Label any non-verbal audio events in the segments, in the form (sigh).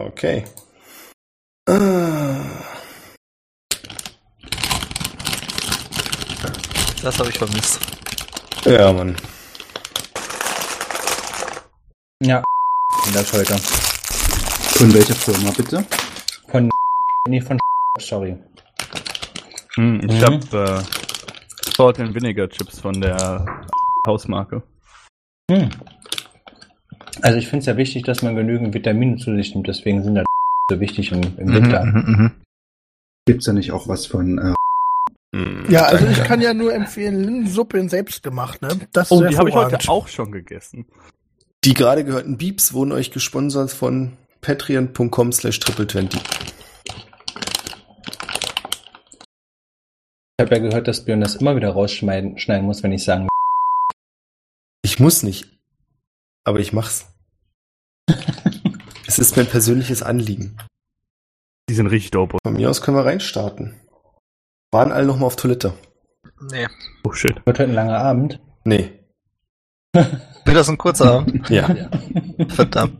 Okay. Das habe ich vermisst. Ja, Mann. Ja, das heute. Von welcher Firma bitte? Von, nee, von, sorry. Hm, ich Mhm. hab äh, Salt and Vinegar Chips von der Hausmarke. Hm. Also ich finde es ja wichtig, dass man genügend Vitamine zu sich nimmt, deswegen sind da so wichtig im, im Winter. mhm. Gibt's da nicht auch was von äh, Ja, also danke. ich kann ja nur empfehlen, Linsensuppe in selbst gemacht, ne? Das Oh, die habe ich heute auch schon gegessen. Die gerade gehörten Beeps wurden euch gesponsert von patreon.com slash triple20. Ich habe ja gehört, dass Björn das immer wieder rausschneiden schneiden muss, wenn ich sagen Ich muss nicht. Aber ich mach's. es ist mein persönliches Anliegen. Die sind richtig dope. Von mir aus können wir reinstarten. Waren alle noch mal auf Toilette? Nee. Oh shit. wird heute ein langer Abend. Nee. (laughs) Wird das ein kurzer Abend? Ja. Verdammt.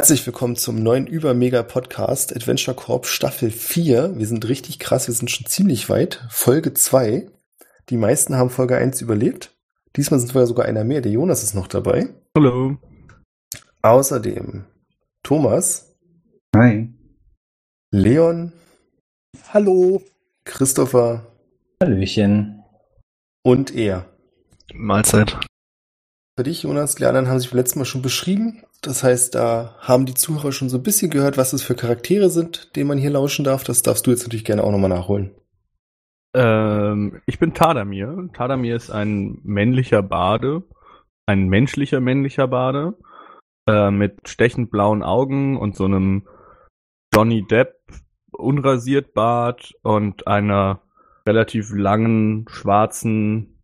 Herzlich willkommen zum neuen Übermega-Podcast Adventure Corp Staffel 4. Wir sind richtig krass, wir sind schon ziemlich weit. Folge 2. Die meisten haben Folge 1 überlebt. Diesmal sind wir sogar einer mehr. Der Jonas ist noch dabei. Hallo. Außerdem Thomas, Hi. Leon, Hallo. Christopher Hallöchen. und er. Mahlzeit. Dich, Jonas, die anderen haben sich beim letzten Mal schon beschrieben. Das heißt, da haben die Zuhörer schon so ein bisschen gehört, was es für Charaktere sind, denen man hier lauschen darf. Das darfst du jetzt natürlich gerne auch nochmal nachholen. Ähm, ich bin Tadamir. Tadamir ist ein männlicher Bade. Ein menschlicher männlicher Bade. Äh, mit stechend blauen Augen und so einem Johnny Depp unrasiert Bart und einer relativ langen, schwarzen,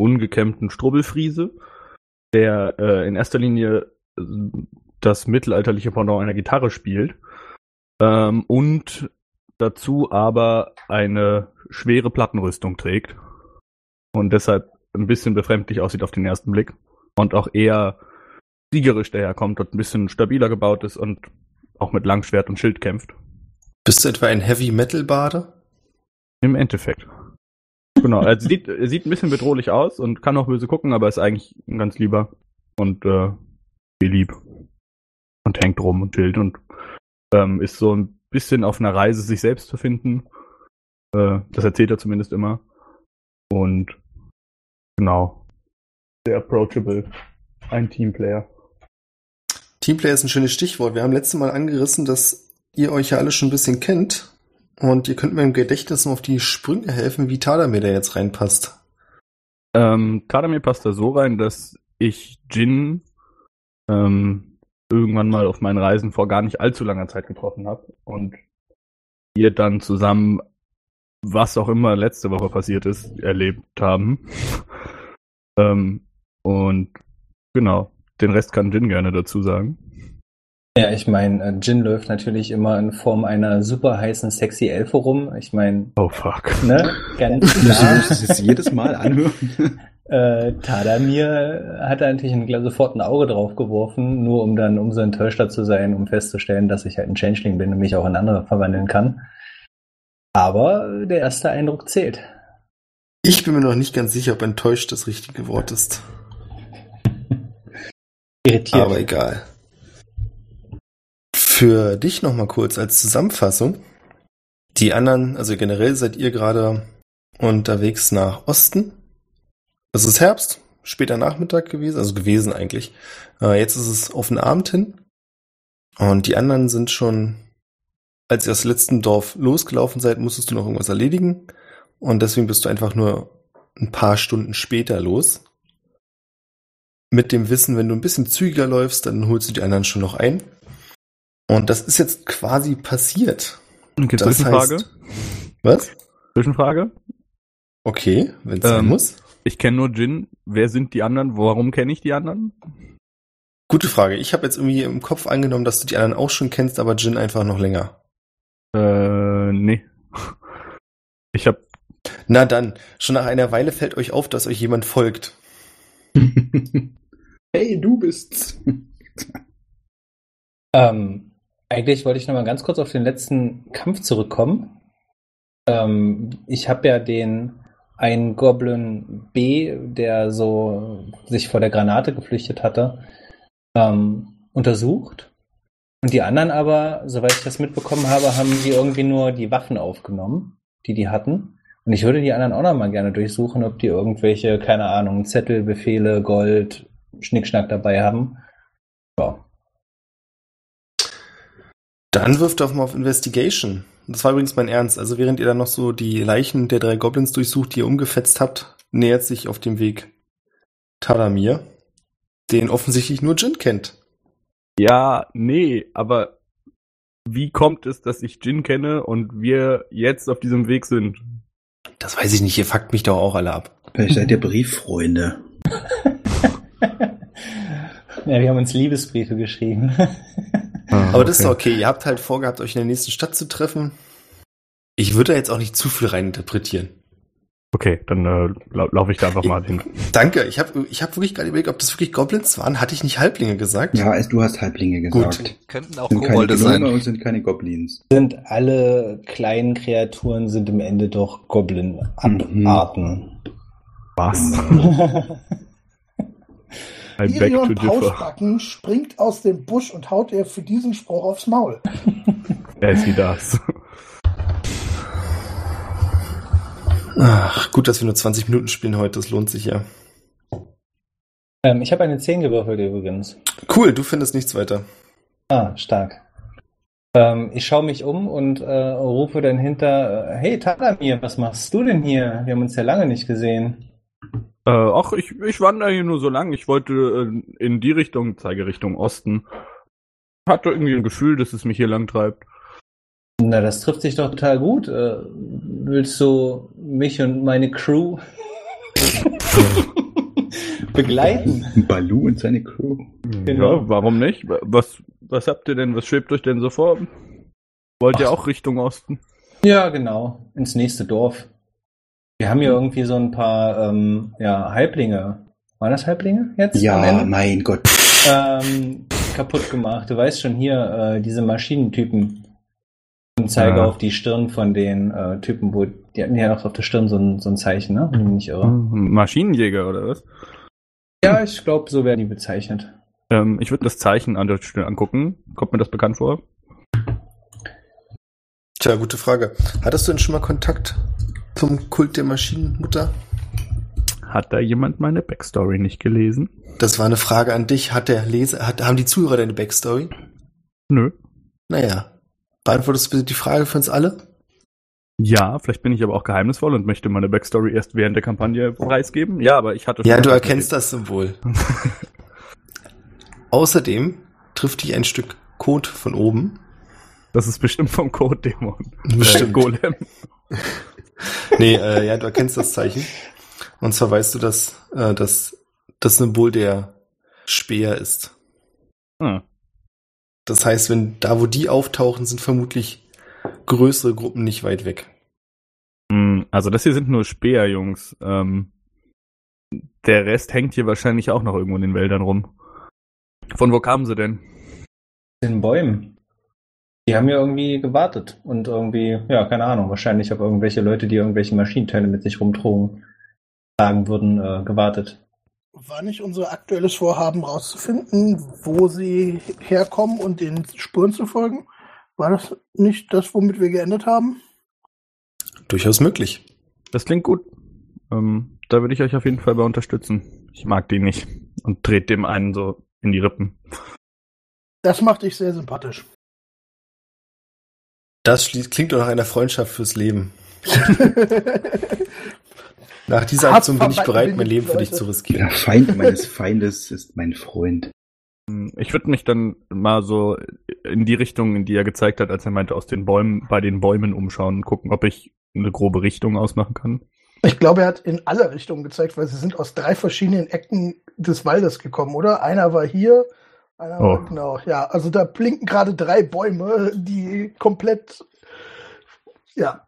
ungekämmten Strubbelfriese, der äh, in erster Linie äh, das mittelalterliche Pendant einer Gitarre spielt. Ähm, und dazu aber eine schwere Plattenrüstung trägt und deshalb ein bisschen befremdlich aussieht auf den ersten Blick und auch eher siegerisch daherkommt und ein bisschen stabiler gebaut ist und auch mit Langschwert und Schild kämpft. Bist du etwa ein Heavy Metal Bade? Im Endeffekt. Genau, er sieht, er sieht ein bisschen bedrohlich aus und kann auch böse gucken, aber ist eigentlich ein ganz lieber und äh, lieb. Und hängt rum und chillt und ähm, ist so ein bisschen auf einer Reise, sich selbst zu finden. Äh, das erzählt er zumindest immer. Und genau. Sehr approachable. Ein Teamplayer. Teamplayer ist ein schönes Stichwort. Wir haben letztes Mal angerissen, dass ihr euch ja alle schon ein bisschen kennt. Und ihr könnt mir im Gedächtnis noch auf die Sprünge helfen, wie Tadamir da jetzt reinpasst. Ähm, Tadamir passt da so rein, dass ich Jin ähm, irgendwann mal auf meinen Reisen vor gar nicht allzu langer Zeit getroffen habe und wir dann zusammen, was auch immer letzte Woche passiert ist, erlebt haben. (laughs) ähm, und genau, den Rest kann Jin gerne dazu sagen. Ja, ich meine, Jin läuft natürlich immer in Form einer super heißen, sexy Elfe rum. Ich meine, Oh fuck. ne, ganz (laughs) klar. uns das jetzt jedes Mal anhören? (laughs) Äh, Tadamir hat da natürlich ein, sofort ein Auge drauf geworfen, nur um dann umso enttäuschter zu sein, um festzustellen, dass ich halt ein Changeling bin und mich auch in andere verwandeln kann. Aber der erste Eindruck zählt. Ich bin mir noch nicht ganz sicher, ob enttäuscht das richtige Wort ist. Irritiert. Aber egal. Für dich nochmal kurz als Zusammenfassung. Die anderen, also generell seid ihr gerade unterwegs nach Osten. Es ist Herbst, später Nachmittag gewesen, also gewesen eigentlich. Äh, jetzt ist es auf den Abend hin. Und die anderen sind schon, als ihr aus dem letzten Dorf losgelaufen seid, musstest du noch irgendwas erledigen. Und deswegen bist du einfach nur ein paar Stunden später los. Mit dem Wissen, wenn du ein bisschen zügiger läufst, dann holst du die anderen schon noch ein. Und das ist jetzt quasi passiert. Okay, Das Zwischenfrage. heißt- Was? Zwischenfrage. Okay, wenn es sein Ähm, muss. Ich kenne nur Jin. Wer sind die anderen? Warum kenne ich die anderen? Gute Frage. Ich habe jetzt irgendwie im Kopf angenommen, dass du die anderen auch schon kennst, aber Jin einfach noch länger. Äh, nee. Ich habe Na dann, schon nach einer Weile fällt euch auf, dass euch jemand folgt. (laughs) hey, du bist's. Ähm, eigentlich wollte ich noch mal ganz kurz auf den letzten Kampf zurückkommen. Ähm, ich habe ja den einen Goblin B, der so sich vor der Granate geflüchtet hatte, ähm, untersucht. Und die anderen aber, soweit ich das mitbekommen habe, haben die irgendwie nur die Waffen aufgenommen, die die hatten. Und ich würde die anderen auch noch mal gerne durchsuchen, ob die irgendwelche, keine Ahnung, Zettel, Befehle, Gold, Schnickschnack dabei haben. Ja. Dann wirft doch mal auf Investigation. Das war übrigens mein Ernst. Also während ihr dann noch so die Leichen der drei Goblins durchsucht, die ihr umgefetzt habt, nähert sich auf dem Weg Taramir, den offensichtlich nur Jin kennt. Ja, nee, aber wie kommt es, dass ich Jin kenne und wir jetzt auf diesem Weg sind? Das weiß ich nicht, ihr fuckt mich doch auch alle ab. Vielleicht seid ihr Brieffreunde. (laughs) Ja, wir haben uns Liebesbriefe geschrieben. (laughs) Aber das ist doch okay. Ihr habt halt vorgehabt, euch in der nächsten Stadt zu treffen. Ich würde da jetzt auch nicht zu viel reininterpretieren. Okay, dann äh, lau laufe ich da einfach mal hin. Danke. Ich habe ich hab wirklich gerade überlegt, ob das wirklich Goblins waren. Hatte ich nicht Halblinge gesagt? Ja, du hast Halblinge Gut. gesagt. Könnten auch Sind keine Kobolde sein. und sind keine Goblins. sind alle kleinen Kreaturen sind im Ende doch Mhm. Goblin-Arten. Was? (laughs) I beg Irion to differ. Pausbacken springt aus dem Busch und haut ihr für diesen Spruch aufs Maul. As he does. Ach, gut, dass wir nur 20 Minuten spielen heute. Das lohnt sich ja. ähm, ich habe eine 10 gewürfelt übrigens. Cool, du findest nichts weiter. Ah, stark. Ähm, ich schaue mich um und äh, rufe dann hinter, äh, hey Taramir, was machst du denn hier? Wir haben uns ja lange nicht gesehen. Äh, ach, ich, ich wandere hier nur so lang. Ich wollte äh, in die Richtung, zeige Richtung Osten. Hatte irgendwie ein Gefühl, dass es mich hier lang treibt. Na, das trifft sich doch total gut. Äh, willst du mich und meine Crew (laughs) begleiten? Balu und seine Crew. Genau. Ja, warum nicht? Was, was habt ihr denn, was schwebt euch denn so vor? Wollt ihr auch Richtung Osten? Ja, genau. Ins nächste Dorf. Wir haben hier irgendwie so ein paar ähm, ja, Halblinge. Waren das Halblinge jetzt? Ja, mein Gott. ähm, kaputt gemacht. Du weißt schon hier, äh, diese Maschinentypen. Und zeige Ja. auf die Stirn von den äh, Typen, wo die hatten ja auch auf der Stirn so ein, so ein Zeichen, ne? Wenn ich mich nicht irre. Hm, Maschinenjäger oder was? Ja, ich glaube, so werden die bezeichnet. Ähm, ich würde das Zeichen an der Stelle angucken. Kommt mir das bekannt vor? Tja, gute Frage. Hattest du denn schon mal Kontakt zum Kult der Maschinenmutter? Hat da jemand meine Backstory nicht gelesen? Das war eine Frage an dich. Hat der Leser, hat, haben die Zuhörer deine Backstory? Nö. Naja. Beantwortest du bitte die Frage für uns alle? Ja, vielleicht bin ich aber auch geheimnisvoll und möchte meine Backstory erst während der Kampagne preisgeben. Ja, aber ich hatte schon Ja, du erkennst das Symbol. (laughs) Außerdem trifft dich ein Stück Code von oben. Das ist bestimmt vom Code-Dämon. Bestimmt. Golem. (laughs) Nee, äh, ja, du erkennst das Zeichen. Und zwar weißt du, dass äh, das, das Symbol der Speer ist. Hm. Das heißt, wenn da, wo die auftauchen, sind vermutlich größere Gruppen nicht weit weg. Hm, Also das hier sind nur Speer, Jungs. Ähm, der Rest hängt hier wahrscheinlich auch noch irgendwo in den Wäldern rum. Von wo kamen sie denn? Den Bäumen. Die haben ja irgendwie gewartet und irgendwie, ja, keine Ahnung, wahrscheinlich auf irgendwelche Leute, die irgendwelche Maschinenteile mit sich rumtrugen, tragen würden, äh, gewartet. War nicht unser aktuelles Vorhaben rauszufinden, wo sie herkommen und den Spuren zu folgen? War das nicht das, womit wir geendet haben? Durchaus möglich. Das klingt gut. Ähm, da würde ich euch auf jeden Fall bei unterstützen. Ich mag die nicht. Und dreht dem einen so in die Rippen. Das macht dich sehr sympathisch. Das klingt doch nach einer Freundschaft fürs Leben. (laughs) Nach dieser Aktion bin ich bereit, mein Leben für dich zu riskieren. Der Feind meines Feindes ist mein Freund. Ich würde mich dann mal so in die Richtung, in die er gezeigt hat, als er meinte, aus den Bäumen, bei den Bäumen umschauen und gucken, ob ich eine grobe Richtung ausmachen kann. Ich glaube, er hat in alle Richtungen gezeigt, weil sie sind aus drei verschiedenen Ecken des Waldes gekommen, oder? Einer war hier, Oh. genau. Ja, also da blinken gerade drei Bäume, die komplett. Ja,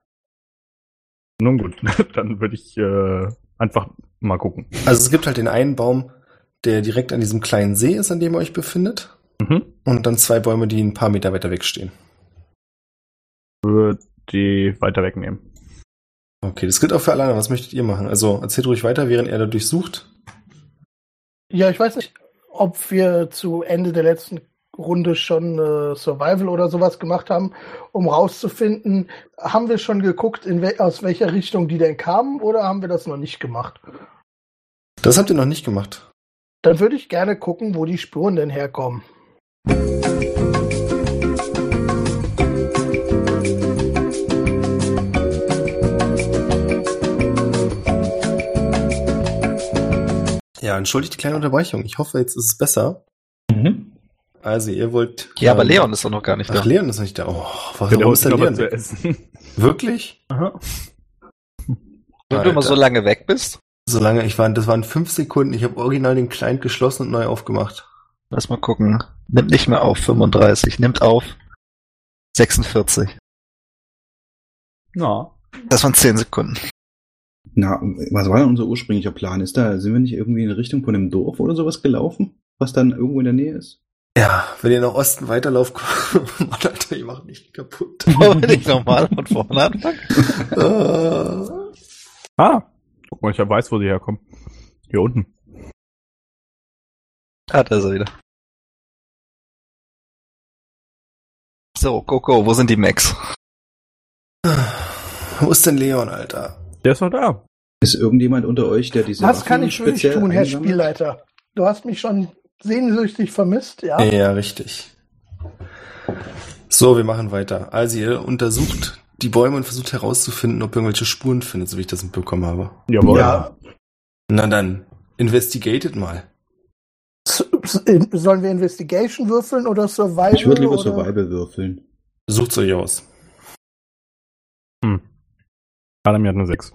Nun gut, (laughs) dann würde ich äh, einfach mal gucken. Also es gibt halt den einen Baum, der direkt an diesem kleinen See ist, an dem ihr euch befindet. Mhm. Und dann zwei Bäume, die ein paar Meter weiter weg stehen. Würde die weiter wegnehmen. Okay, das gilt auch für alle anderen. Was möchtet ihr machen? Also erzählt ruhig weiter, während er da durchsucht. ja, ich weiß nicht, ob wir zu Ende der letzten Runde schon äh, Survival oder sowas gemacht haben, um rauszufinden, haben wir schon geguckt, wel aus welcher Richtung die denn kamen, oder haben wir das noch nicht gemacht? Das habt ihr noch nicht gemacht. Dann würde ich gerne gucken, wo die Spuren denn herkommen. Ja, entschuldigt die kleine Unterbrechung. Ich hoffe, jetzt ist es besser. Mhm. Also, ihr wollt. Ja, aber ähm, Leon ist doch noch gar nicht Ach, da. Leon ist nicht da. Oh, warum Der ist denn Leon zu weg? essen. (laughs) Wirklich? Aha. Wenn du immer so lange weg bist, Solange ich war, das waren fünf Sekunden. Ich habe original den Client geschlossen und neu aufgemacht. lass mal gucken. Nimmt nicht mehr auf 35, nimmt auf 46. Ja. Das waren 10 Sekunden. Na, was war denn unser ursprünglicher Plan? Ist da, sind wir nicht irgendwie in Richtung von einem Dorf oder sowas gelaufen? Was dann irgendwo in der Nähe ist? Ja, wenn ihr nach Osten weiterlauft, Mann, Alter, ihr macht mich kaputt. (laughs) Wollen wir nicht nochmal von vorne anfangen? Ah. (laughs) Ah, guck mal, ich weiß, wo sie herkommen. Hier unten. Ah, da ist er wieder. So, go, wo sind die Macs? Wo ist denn Leon, Alter? Der ist noch da. Ist irgendjemand unter euch, der diese Was Waffen kann ich für dich speziell tun, Herr einsammelt? Spielleiter? Du hast mich schon sehnsüchtig vermisst, ja? Ja, richtig. So, wir machen weiter. Also ihr untersucht die Bäume und versucht herauszufinden, ob ihr irgendwelche Spuren findet, so wie ich das mitbekommen habe. Jawohl. Ja. Na dann, investigated mal. Sollen wir Investigation würfeln oder Survival? Ich würde lieber oder? Survival würfeln. Sucht's euch aus. Hm. Adam hat eine 6.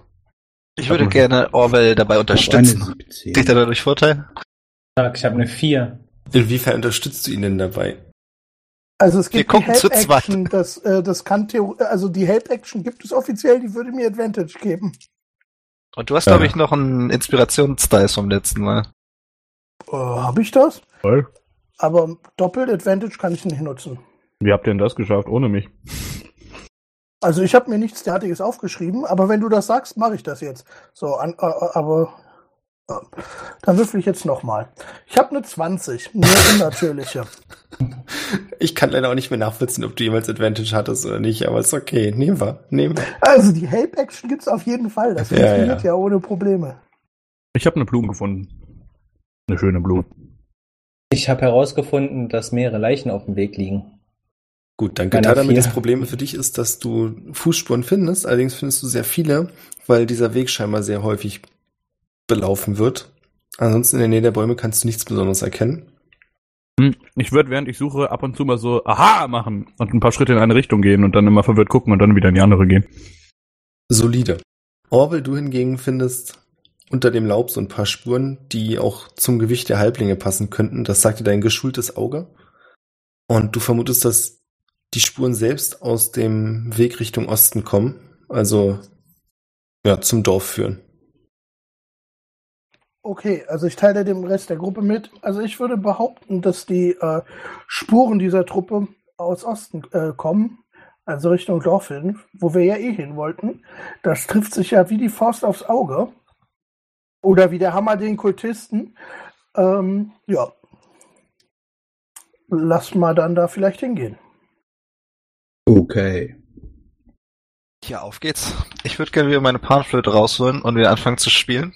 Ich würde gerne Orwell dabei unterstützen. 17. Kriegt er dadurch Vorteil? Sag, ich habe eine 4. Inwiefern unterstützt du ihn denn dabei? Also es Wir gibt die gucken zu Help zweit. Action, das, äh, das kann also die Help Action gibt es offiziell, die würde mir Advantage geben. Und du hast, Ja. glaube ich, noch einen Inspirationsdice vom letzten Mal. Äh, Habe ich das? Toll. Aber doppelt Advantage kann ich nicht nutzen. Wie habt ihr denn das geschafft ohne mich? Also ich habe mir nichts derartiges aufgeschrieben, aber wenn du das sagst, mache ich das jetzt. So, an, äh, äh, aber äh, dann würfel ich jetzt nochmal. Ich habe eine 20, nur unnatürliche. Ich kann leider auch nicht mehr nachvollziehen, ob du jemals Advantage hattest oder nicht, aber ist okay. Nehmen wir. Nehmen wir. Also die Help Action gibt's auf jeden Fall. Das Ja, funktioniert ja. ja. ohne Probleme. Ich habe eine Blume gefunden. Eine schöne Blume. Ich habe herausgefunden, dass mehrere Leichen auf dem Weg liegen. Gut, danke. Meine Da damit vier. das Problem für dich ist, dass du Fußspuren findest, allerdings findest du sehr viele, weil dieser Weg scheinbar sehr häufig belaufen wird. Ansonsten in der Nähe der Bäume kannst du nichts Besonderes erkennen. Hm. Ich würde, während ich suche, ab und zu mal so Aha machen und ein paar Schritte in eine Richtung gehen und dann immer verwirrt gucken und dann wieder in die andere gehen. Solide. Orwell, du hingegen findest unter dem Laub so ein paar Spuren, die auch zum Gewicht der Halblinge passen könnten. Das sagt dir dein geschultes Auge. Und du vermutest, dass die Spuren selbst aus dem Weg Richtung Osten kommen. Also, ja, zum Dorf führen. Okay, also ich teile dem Rest der Gruppe mit. Also ich würde behaupten, dass die äh, Spuren dieser Truppe aus Osten äh, kommen, also Richtung Dorf hin, wo wir ja eh hin wollten. Das trifft sich ja wie die Faust aufs Auge. Oder wie der Hammer den Kultisten. Ähm, ja. Lass mal dann da vielleicht hingehen. Okay. Ja, auf geht's. Ich würde gerne wieder meine Panflöte rausholen und wieder anfangen zu spielen.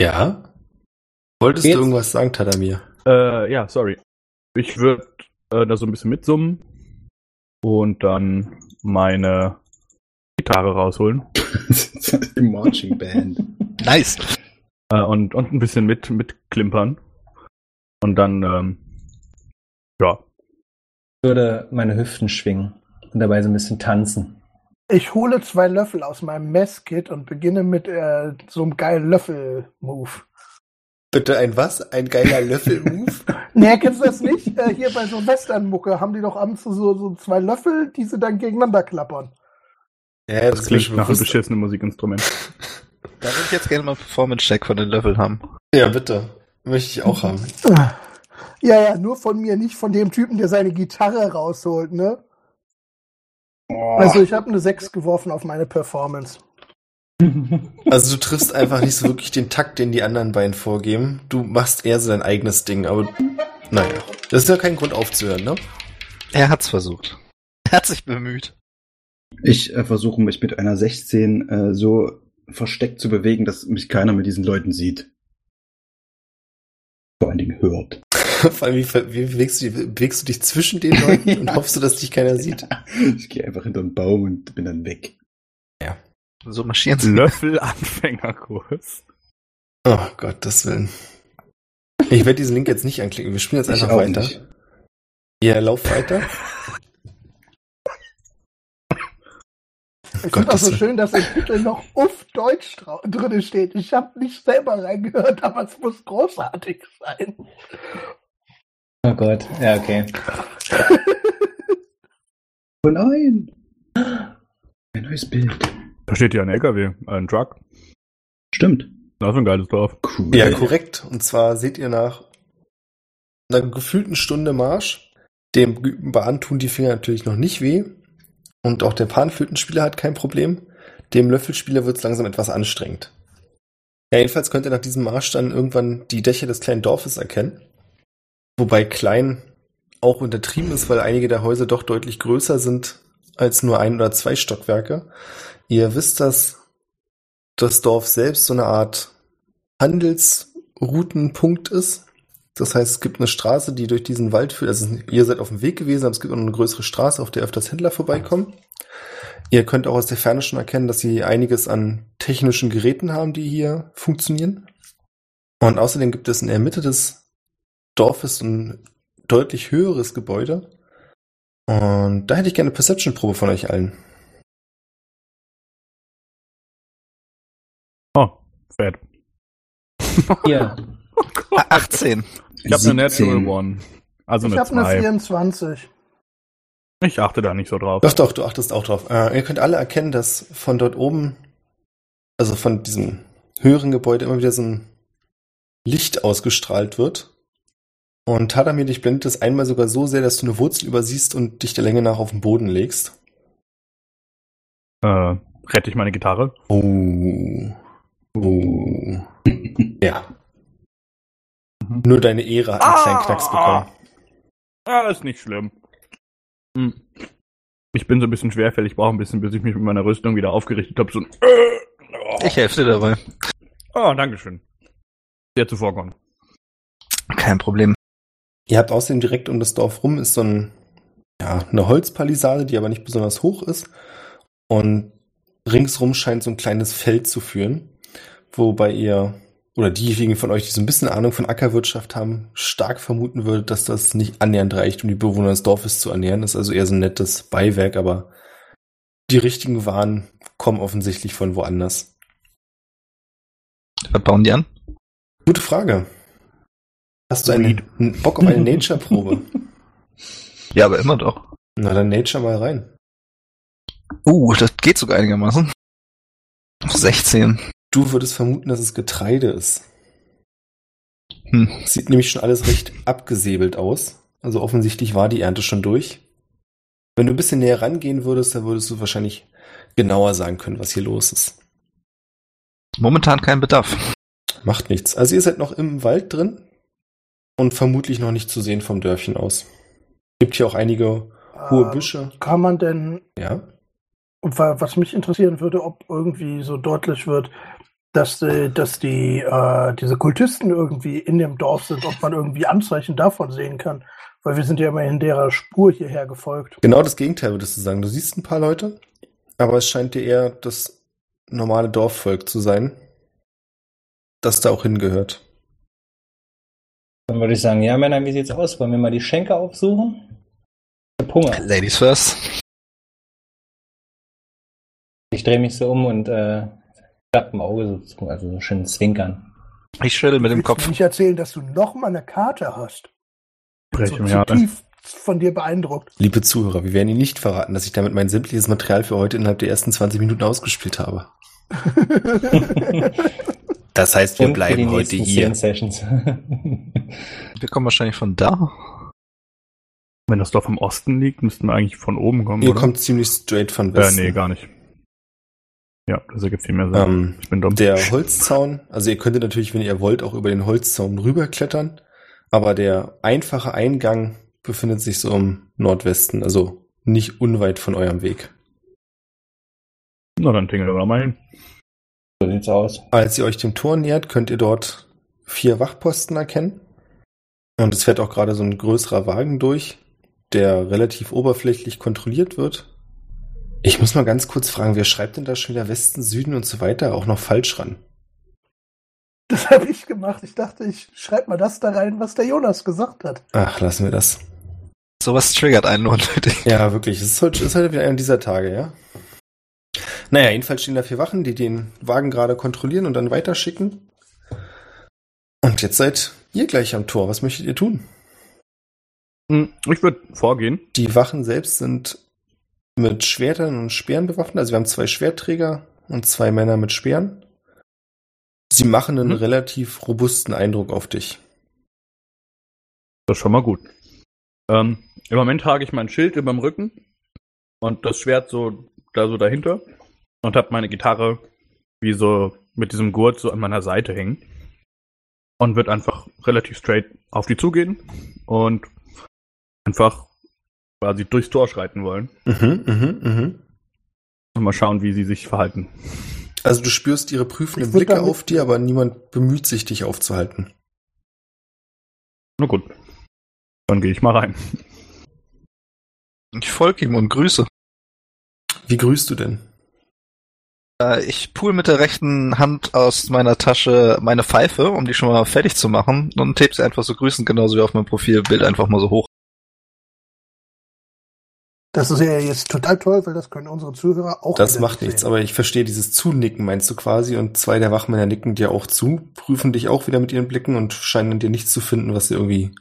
Ja? Wolltest Jetzt? du irgendwas sagen, Tadamir? Äh, ja, sorry. Ich würde äh, da so ein bisschen mitsummen und dann meine Gitarre rausholen (laughs) Die Marching Band. Nice. Äh, und, und ein bisschen mit, mitklimpern. Und dann, ähm, ja, Ich würde meine Hüften schwingen und dabei so ein bisschen tanzen. Ich hole zwei Löffel aus meinem Messkit und beginne mit äh, so einem geilen Löffel-Move. Bitte ein was? Ein geiler (laughs) Löffel-Move? Nee, kennst du das nicht? Äh, hier bei so Westernmucke haben die doch abends so, so zwei Löffel, die sie dann gegeneinander klappern. ja, das ist mir klingt nach einem beschissenen Musikinstrument. (laughs) Da würde ich jetzt gerne mal Performance-Check von den Löffel haben. Ja, bitte. Möchte ich auch haben. Ja, ja, nur von mir, nicht von dem Typen, der seine Gitarre rausholt, ne? Oh, Also ich habe eine 6 geworfen auf meine Performance. Also du triffst einfach nicht so wirklich den Takt, den die anderen beiden vorgeben. Du machst eher so dein eigenes Ding, aber naja. Das ist ja kein Grund aufzuhören, ne? Er hat's versucht. Er hat sich bemüht. ich äh, versuche mich mit einer 16 äh, so versteckt zu bewegen, dass mich keiner mit diesen Leuten sieht. Vor allen Dingen hört. (laughs) Vor allem, wie, wie bewegst, du, dich- bewegst du dich zwischen den Leuten und (laughs) (laughs) hoffst du, dass dich keiner sieht? Ich gehe einfach hinter den Baum und bin dann weg. So marschieren sie. Löffel-Anfängerkurs. Oh Gott, das Willen. Ich werde diesen Link jetzt nicht anklicken. Wir spielen jetzt einfach weiter. nicht. Ja, lauf weiter. Ich finde auch so das- schön, dass im Titel noch auf Deutsch drin steht. Ich habe nicht selber reingehört, aber es muss großartig sein. Oh Gott, ja, okay. (laughs) Oh nein! Ein neues Bild. Da steht hier ein LKW, ein Truck. Stimmt. Das ist ein geiles Dorf. Cool. Ja, korrekt. Und zwar seht ihr nach einer gefühlten Stunde Marsch, dem geübten Bahn tun die Finger natürlich noch nicht weh. Und auch der Panflötenspieler hat kein Problem. Dem Löffelspieler wird es langsam etwas anstrengend. Ja, jedenfalls könnt ihr nach diesem Marsch dann irgendwann die Dächer des kleinen Dorfes erkennen. Wobei klein auch untertrieben ist, weil einige der Häuser doch deutlich größer sind als nur ein oder zwei Stockwerke. Ihr wisst, dass das Dorf selbst so eine Art Handelsroutenpunkt ist. Das heißt, es gibt eine Straße, die durch diesen Wald führt. Also ihr seid auf dem Weg gewesen, aber es gibt auch eine größere Straße, auf der öfters Händler vorbeikommen. Ihr könnt auch aus der Ferne schon erkennen, dass sie einiges an technischen Geräten haben, die hier funktionieren. Und außerdem gibt es in der Mitte des Dorfes ein deutlich höheres Gebäude. Und da hätte ich gerne eine Perception-Probe von euch allen. Oh, fett. Hier, (laughs) Ah, 18. Ich habe eine 17. Natural One. Also ich eine habe eine 2. 24. Ich achte da nicht so drauf. Doch, doch, du achtest auch drauf. Äh, ihr könnt alle erkennen, dass von dort oben, also von diesem höheren Gebäude, immer wieder so ein Licht ausgestrahlt wird. Und Tadamir dich blendet es einmal sogar so sehr, dass du eine Wurzel übersiehst und dich der Länge nach auf den Boden legst. Äh, rette ich meine Gitarre? Oh. Oh. (laughs) ja. Mhm. Nur deine Ehre hat einen kleinen Ah! Knacks bekommen. Ah, ist nicht schlimm. Hm. Ich bin so ein bisschen schwerfällig, ich brauche ein bisschen, bis ich mich mit meiner Rüstung wieder aufgerichtet habe. So ein Ich helfe dir dabei. Oh, Dankeschön. Sehr zuvorkommen. Kein Problem. Ihr habt außerdem direkt um das Dorf rum ist so ein, ja, eine Holzpalisade, die aber nicht besonders hoch ist. Und ringsrum scheint so ein kleines Feld zu führen, wobei ihr oder diejenigen von euch, die so ein bisschen Ahnung von Ackerwirtschaft haben, stark vermuten würdet, dass das nicht annähernd reicht, um die Bewohner des Dorfes zu ernähren. Das ist also eher so ein nettes Beiwerk, aber die richtigen Waren kommen offensichtlich von woanders. Was bauen die an? Gute Frage. Hast du einen, einen Bock auf eine Nature-Probe? (laughs) Ja, aber immer doch. Na dann Nature mal rein. Uh, das geht sogar einigermaßen. 16. Du würdest vermuten, dass es Getreide ist. Hm. Sieht nämlich schon alles recht abgesäbelt aus. Also offensichtlich war die Ernte schon durch. Wenn du ein bisschen näher rangehen würdest, dann würdest du wahrscheinlich genauer sagen können, was hier los ist. Momentan kein Bedarf. Macht nichts. Also ihr seid noch im Wald drin und vermutlich noch nicht zu sehen vom Dörfchen aus. Gibt hier auch einige hohe Ähm, Büsche. Kann man denn, Ja. wa- was mich interessieren würde, ob irgendwie so deutlich wird, dass, äh, dass die, äh, diese Kultisten irgendwie in dem Dorf sind, ob man irgendwie Anzeichen davon sehen kann. Weil wir sind ja immerhin derer Spur hierher gefolgt. Genau das Gegenteil würdest du sagen. Du siehst ein paar Leute, aber es scheint dir eher das normale Dorfvolk zu sein, das da auch hingehört. Dann würde ich sagen, ja Männer, wie sieht's aus? Wollen wir mal die Schenke aufsuchen? Ich hab Hunger. Ladies first. Ich drehe mich so um und äh, klapp im Auge so zu, also so schön zwinkern. Ich schüttel mit dem Willst Kopf. du nicht erzählen, dass du noch mal eine Karte hast? Breche so tief von dir beeindruckt. Liebe Zuhörer, wir werden Ihnen nicht verraten, dass ich damit mein sämtliches Material für heute innerhalb der ersten 20 Minuten ausgespielt habe. (laughs) Das heißt, wir Und für die bleiben heute hier. 10 Sessions. (laughs) Wir kommen wahrscheinlich von da. Wenn das Dorf im Osten liegt, müssten wir eigentlich von oben kommen. Ihr oder? kommt ziemlich straight von Äh, Westen. nee, gar nicht. Ja, das ergibt viel mehr Sinn. Ähm, ich bin dumm. Der Holzzaun, also ihr könntet natürlich, wenn ihr wollt, auch über den Holzzaun rüberklettern, aber der einfache Eingang befindet sich so im Nordwesten, also nicht unweit von eurem Weg. Na, dann tingeln wir mal hin. so sieht's aus. Als ihr euch dem Tor nähert, könnt ihr dort vier Wachposten erkennen. Und es fährt auch gerade so ein größerer Wagen durch, der relativ oberflächlich kontrolliert wird. Ich muss mal ganz kurz fragen, wer schreibt denn da schon wieder Westen, Süden und so weiter auch noch falsch ran? Das (laughs) habe ich gemacht. Ich dachte, ich schreibe mal das da rein, was der Jonas gesagt hat. Ach, lassen wir das. Sowas triggert einen (laughs) unnötig. Ja, wirklich. Es ist heute, ist heute wieder einer dieser Tage, ja? Naja, jedenfalls stehen da vier Wachen, die den Wagen gerade kontrollieren und dann weiterschicken. Und jetzt seid ihr gleich am Tor. Was möchtet ihr tun? Hm, Ich würde vorgehen. Die Wachen selbst sind mit Schwertern und Speeren bewaffnet. Also wir haben zwei Schwertträger und zwei Männer mit Speeren. Sie machen einen Mhm. relativ robusten Eindruck auf dich. Das ist schon mal gut. Ähm, Im Moment trage ich mein Schild überm Rücken und das Schwert so da so dahinter und habe meine Gitarre wie so mit diesem Gurt so an meiner Seite hängen und wird einfach relativ straight auf die zugehen und einfach quasi durchs Tor schreiten wollen Mhm, mhm, mhm. und mal schauen, wie sie sich verhalten. Also du spürst ihre prüfenden Blicke auf dir, aber niemand bemüht sich, dich aufzuhalten. Na gut. Dann gehe ich mal rein. Ich folge ihm und grüße. Wie grüßt du denn? Äh, Ich pool mit der rechten Hand aus meiner Tasche meine Pfeife, um die schon mal fertig zu machen und heb sie einfach so grüßend, genauso wie auf meinem Profilbild, einfach mal so hoch. Das ist ja jetzt total toll, weil das können unsere Zuhörer auch. Das macht sehen. nichts, aber ich verstehe dieses Zunicken, meinst du quasi, und zwei der Wachmänner nicken dir auch zu, prüfen dich auch wieder mit ihren Blicken und scheinen an dir nichts zu finden, was sie irgendwie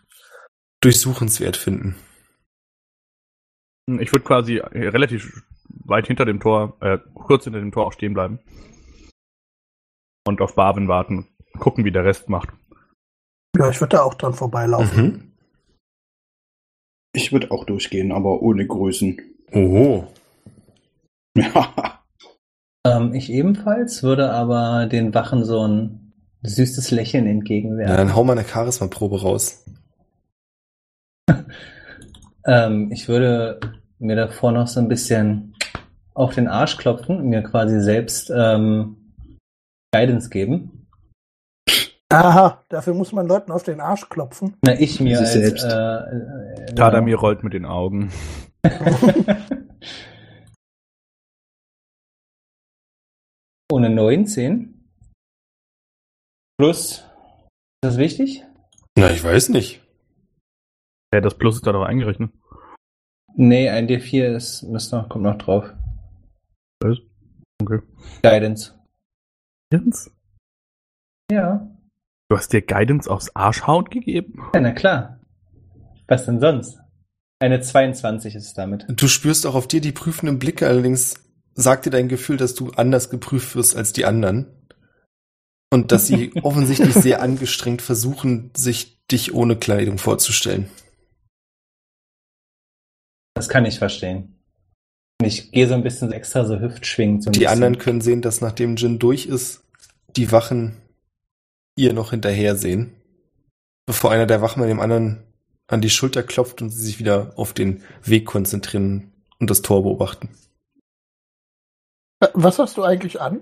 durchsuchenswert finden. Ich würde quasi relativ weit hinter dem Tor, äh, kurz hinter dem Tor auch stehen bleiben. Und auf Barwin warten. Gucken, wie der Rest macht. Ja, ich würde da auch dran vorbeilaufen. Mhm. Ich würde auch durchgehen, aber ohne Grüßen. Oho. Ja. (laughs) Ähm, ich ebenfalls würde aber den Wachen so ein süßes Lächeln Ja, entgegenwerfen. dann hau mal eine Charisma-Probe raus. (laughs) Ähm, ich würde mir davor noch so ein bisschen auf den Arsch klopfen und mir quasi selbst ähm, Guidance geben. Aha, dafür muss man Leuten auf den Arsch klopfen. Na, ich mir als, selbst. Äh, äh, Tadamir rollt mit den Augen. (laughs) Ohne 19. Plus. Ist das wichtig? Na, ich weiß nicht. Ja, das Plus ist da doch eingerechnet. Nee, ein D4 ist, ist noch, kommt noch drauf. Was? Okay. Guidance. Guidance? Ja. Du hast dir Guidance aufs Arschhaut gegeben? Ja, na klar. Was denn sonst? Eine 22 ist es damit. Du spürst auch auf dir die prüfenden Blicke, allerdings sagt dir dein Gefühl, dass du anders geprüft wirst als die anderen. Und dass sie (laughs) offensichtlich sehr angestrengt versuchen, sich dich ohne Kleidung vorzustellen. Das kann ich verstehen. Ich gehe so ein bisschen extra so hüftschwingend. So Die bisschen. anderen können sehen, dass nachdem Jin durch ist, die Wachen ihr noch hinterher sehen. Bevor einer der Wachmänner dem anderen an die Schulter klopft und sie sich wieder auf den Weg konzentrieren und das Tor beobachten. Äh, Was hast du eigentlich an?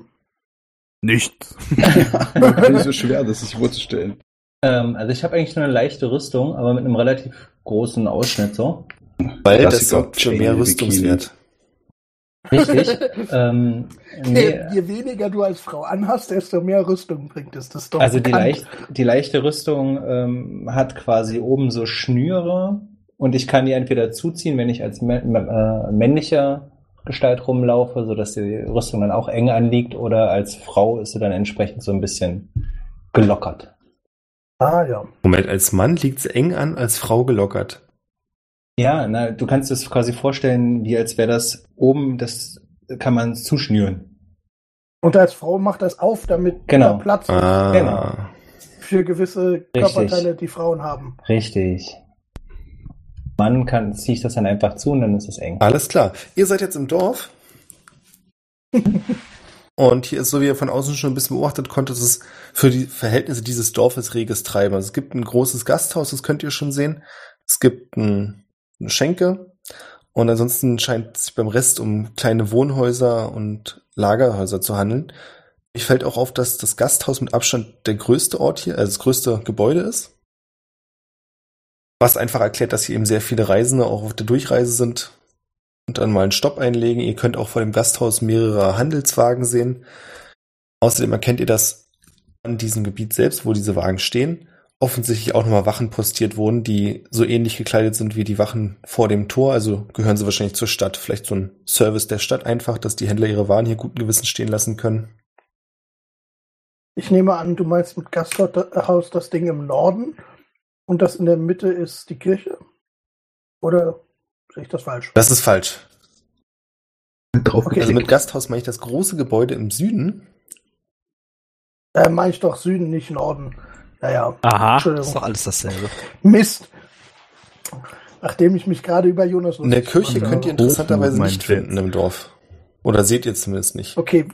Nichts. (laughs) Nicht so schwer, das sich vorzustellen. Ähm, also ich habe eigentlich nur eine leichte Rüstung, aber mit einem relativ großen Ausschnitt so. Weil das sorgt für mehr Rüstungswert. Richtig. (laughs) ähm, nee, Je, je weniger du als Frau anhast, desto mehr Rüstung bringt es. Das ist doch also die, leicht, die leichte Rüstung ähm, hat quasi oben so Schnüre und ich kann die entweder zuziehen, wenn ich als mä- äh, männlicher Gestalt rumlaufe, sodass die Rüstung dann auch eng anliegt, oder als Frau ist sie dann entsprechend so ein bisschen gelockert. Ah ja. Moment, als Mann liegt es eng an, als Frau gelockert. Ja, na, du kannst es quasi vorstellen, wie als wäre das oben, das kann man zuschnüren. Und als Frau macht das auf, damit Genau. da Platz ist Ah. Genau. für gewisse Körperteile, die Frauen haben. Richtig. Mann kann, ziehe ich das dann einfach zu und dann ist es eng. Alles klar. Ihr seid jetzt im Dorf. (laughs) Und hier ist, so wie ihr von außen schon ein bisschen beobachtet konntet, es ist für die Verhältnisse dieses Dorfes reges Treiben. Also es gibt ein großes Gasthaus, das könnt ihr schon sehen. Es gibt ein, Schenke. Und ansonsten scheint es sich beim Rest um kleine Wohnhäuser und Lagerhäuser zu handeln. Mich fällt auch auf, dass das Gasthaus mit Abstand der größte Ort hier, also das größte Gebäude ist. Was einfach erklärt, dass hier eben sehr viele Reisende auch auf der Durchreise sind und dann mal einen Stopp einlegen. Ihr könnt auch vor dem Gasthaus mehrere Handelswagen sehen. Außerdem erkennt ihr, dass an diesem Gebiet selbst, wo diese Wagen stehen, offensichtlich auch nochmal Wachen postiert wurden, die so ähnlich gekleidet sind wie die Wachen vor dem Tor. Also gehören sie wahrscheinlich zur Stadt. Vielleicht so ein Service der Stadt einfach, dass die Händler ihre Waren hier guten Gewissens stehen lassen können. Ich nehme an, du meinst mit Gasthaus das Ding im Norden und das in der Mitte ist die Kirche? Oder sehe ich das falsch? Das ist falsch. Okay. Also mit Gasthaus meine ich das große Gebäude im Süden. Äh, meine ich doch Süden, nicht Norden. Naja, Aha. Ist doch alles dasselbe. Mist. Nachdem ich mich gerade über Jonas In der Kirche gemacht könnt ihr interessanterweise mein nicht finden im Dorf. Oder seht ihr zumindest nicht. Okay,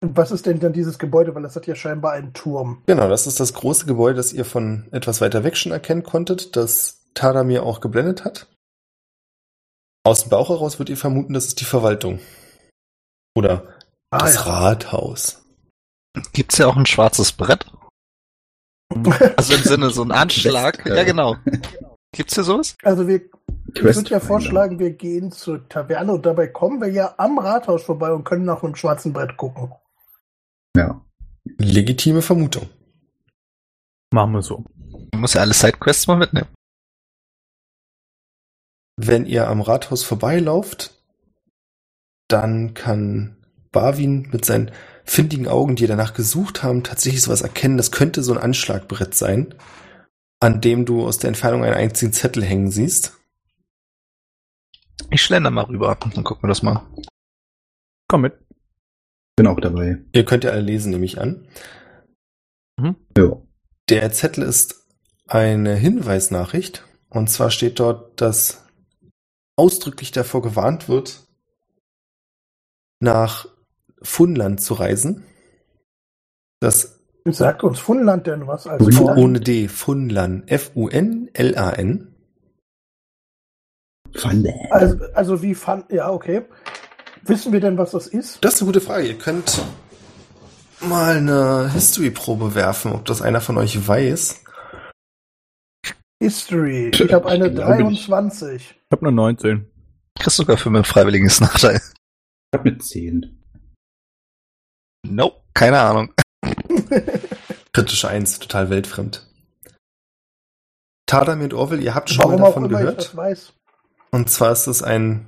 und was ist denn dann dieses Gebäude? Weil das hat ja scheinbar einen Turm. Genau, das ist das große Gebäude, das ihr von etwas weiter weg schon erkennen konntet, das Tadamir auch geblendet hat. Aus dem Bauch heraus würdet ihr vermuten, das ist die Verwaltung. Oder Ah, das ja. Rathaus. Gibt's ja auch ein schwarzes Brett? (laughs) Also im Sinne so ein Anschlag. Quest, Ja, genau. Gibt's hier sowas? Also wir, ich Quest würde ja vorschlagen, wir gehen zur Taverne und dabei kommen wir ja am Rathaus vorbei und können nach einem schwarzen Brett gucken. Ja. Legitime Vermutung. Machen wir so. Man muss ja alle Sidequests mal mitnehmen. Wenn ihr am Rathaus vorbeilauft, dann kann Barwin mit seinen findigen Augen, die danach gesucht haben, tatsächlich sowas erkennen. Das könnte so ein Anschlagbrett sein, an dem du aus der Entfernung einen einzigen Zettel hängen siehst. Ich schlender mal rüber. Dann gucken wir das mal. Komm mit. Bin auch dabei. Ihr könnt ja alle lesen, nehme ich an. Ja. Der Zettel ist eine Hinweisnachricht. Und zwar steht dort, dass ausdrücklich davor gewarnt wird, nach Funland zu reisen. Das Sagt uns Funland denn was als Funland? Ort? ohne D, Funlan, F-U-N-L-A-N. Falle. Also, also wie fand, ja, okay. Wissen wir denn, was das ist? Das ist eine gute Frage. Ihr könnt mal eine History-Probe werfen, ob das einer von euch weiß. History. (clears throat) Ich habe eine Ich glaube nicht. 23. Ich habe nur 19. Kriegst sogar für meinen freiwilliges Nachteil. Ich hab mit 10. Nope. Keine Ahnung. (laughs) Kritische Eins, total weltfremd. Tadamir und Orwell, ihr habt schon Warum mal auch davon immer ich gehört. das weiß. Und zwar ist es ein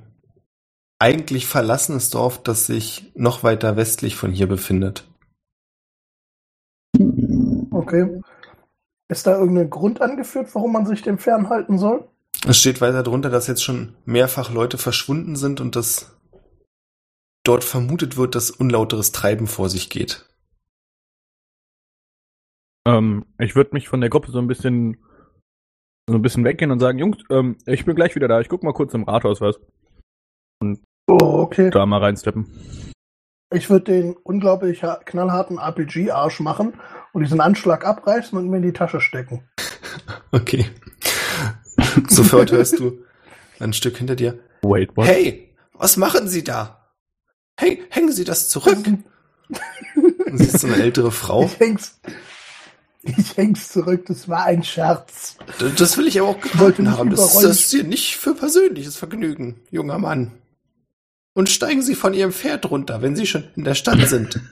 eigentlich verlassenes Dorf, das sich noch weiter westlich von hier befindet. Okay. Ist da irgendein Grund angeführt, warum man sich dem fernhalten soll? Es steht weiter drunter, dass jetzt schon mehrfach Leute verschwunden sind und dass dort vermutet wird, dass unlauteres Treiben vor sich geht. Ähm, ich würde mich von der Gruppe so ein bisschen so ein bisschen weggehen und sagen, Jungs, ähm, ich bin gleich wieder da. Ich guck mal kurz im Rathaus was. Oh, okay. Da mal reinsteppen. Ich würde den unglaublich ha- knallharten RPG-Arsch machen und diesen Anschlag abreißen und mir in die Tasche stecken. (laughs) Okay. Sofort hörst du ein Stück hinter dir. Wait, what? Hey, was machen Sie da? Hey, hängen Sie das zurück. (laughs) Du siehst so eine ältere Frau. Ich häng's, ich häng's zurück, das war ein Scherz. D- Das will ich aber auch nicht haben. Das, das ist hier nicht für persönliches Vergnügen, junger Mann. Und steigen Sie von Ihrem Pferd runter, wenn Sie schon in der Stadt sind. (laughs)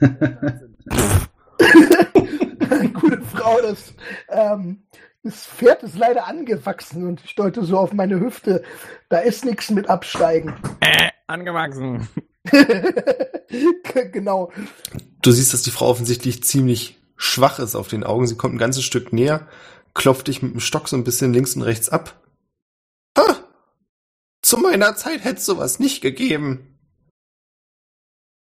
Gute Frau, das, ähm, das Pferd ist leider angewachsen und ich deute so auf meine Hüfte. Da ist nichts mit Absteigen. Äh, angewachsen. (laughs) genau. Du siehst, dass die Frau offensichtlich ziemlich schwach ist auf den Augen. Sie kommt ein ganzes Stück näher, klopft dich mit dem Stock so ein bisschen links und rechts ab. Ha! Zu meiner Zeit hätte es sowas nicht gegeben.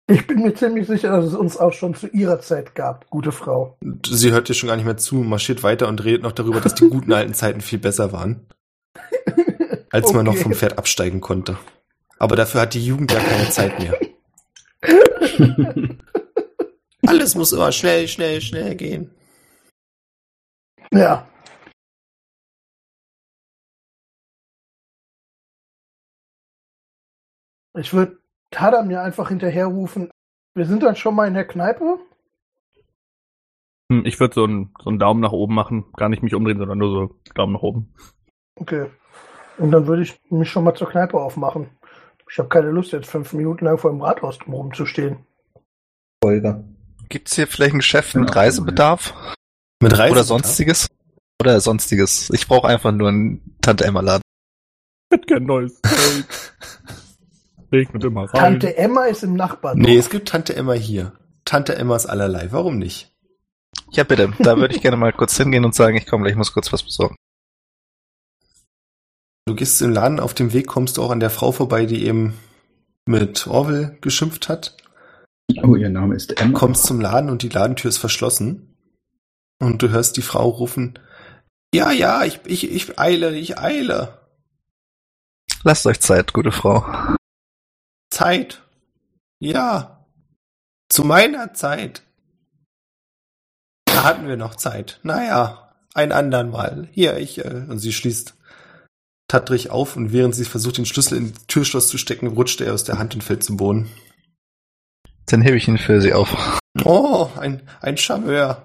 Ich bin mir ziemlich sicher, dass es uns auch schon zu ihrer Zeit gab, gute Frau. Sie hört dir schon gar nicht mehr zu, marschiert weiter und redet noch darüber, dass die guten (laughs) alten Zeiten viel besser waren, als man noch Okay. vom Pferd absteigen konnte. Aber dafür hat die Jugend ja keine Zeit mehr. (laughs) Alles muss immer schnell, schnell, schnell gehen. Ja. Ich würde Tada mir einfach hinterherrufen. Wir sind dann schon mal in der Kneipe. Hm, Ich würde so einen, so einen Daumen nach oben machen. Gar nicht mich umdrehen, sondern nur so Daumen nach oben. Okay. Und dann würde ich mich schon mal zur Kneipe aufmachen. Ich habe keine Lust, jetzt fünf Minuten lang vor dem Rathaus rumzustehen. Folger. Gibt's hier vielleicht ein Geschäft mit Reisebedarf? Mit Reisen Oder sonstiges? Oder sonstiges. Ich brauche einfach nur einen Tante Emma Laden. Ich hätte gern neues Steak. Regnet immer rein. Tante Emma ist im Nachbarn. Nee, es gibt Tante Emma hier. Tante Emmas allerlei. Warum nicht? Ja, bitte. Da würde ich gerne mal kurz hingehen und sagen, ich komme gleich, ich muss kurz was besorgen. Du gehst im Laden, auf dem Weg kommst du auch an der Frau vorbei, die eben mit Orwell geschimpft hat. Oh, ihr Name ist Emma. Kommst zum Laden und die Ladentür ist verschlossen. Und du hörst die Frau rufen, ja, ja, ich, ich, ich eile, ich eile. Lasst euch Zeit, gute Frau. Zeit. Ja. Zu meiner Zeit. Da hatten wir noch Zeit. Naja, ein andern Mal. Hier, ich, äh, und sie schließt tattrig auf und während sie versucht, den Schlüssel in das Türschloss zu stecken, rutscht er aus der Hand und fällt zum Boden. Dann hebe ich ihn für sie auf. Oh, ein, ein Charmeur.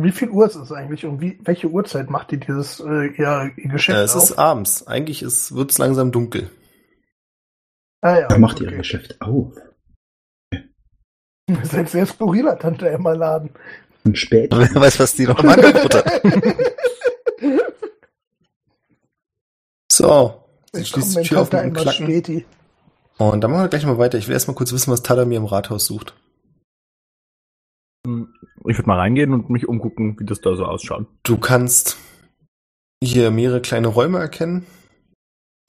Wie viel Uhr ist es eigentlich und wie, welche Uhrzeit macht die dieses äh, ihr, ihr Geschäft Äh, es auf? ist abends. Eigentlich ist, wird's langsam dunkel. ah, ja, Da macht ihr okay. ihr Geschäft auf. (laughs) Das ist ein sehr skurriler Tante Emma Laden. Und spät. Wer weiß, was die noch im Angebot (laughs) hat. So. Sie schließt die Tür auf mit Klacken. Späti. Und dann machen wir gleich mal weiter. Ich will erstmal kurz wissen, was Tadamir im Rathaus sucht. Hm, Ich würde mal reingehen und mich umgucken, wie das da so ausschaut. Du kannst hier mehrere kleine Räume erkennen.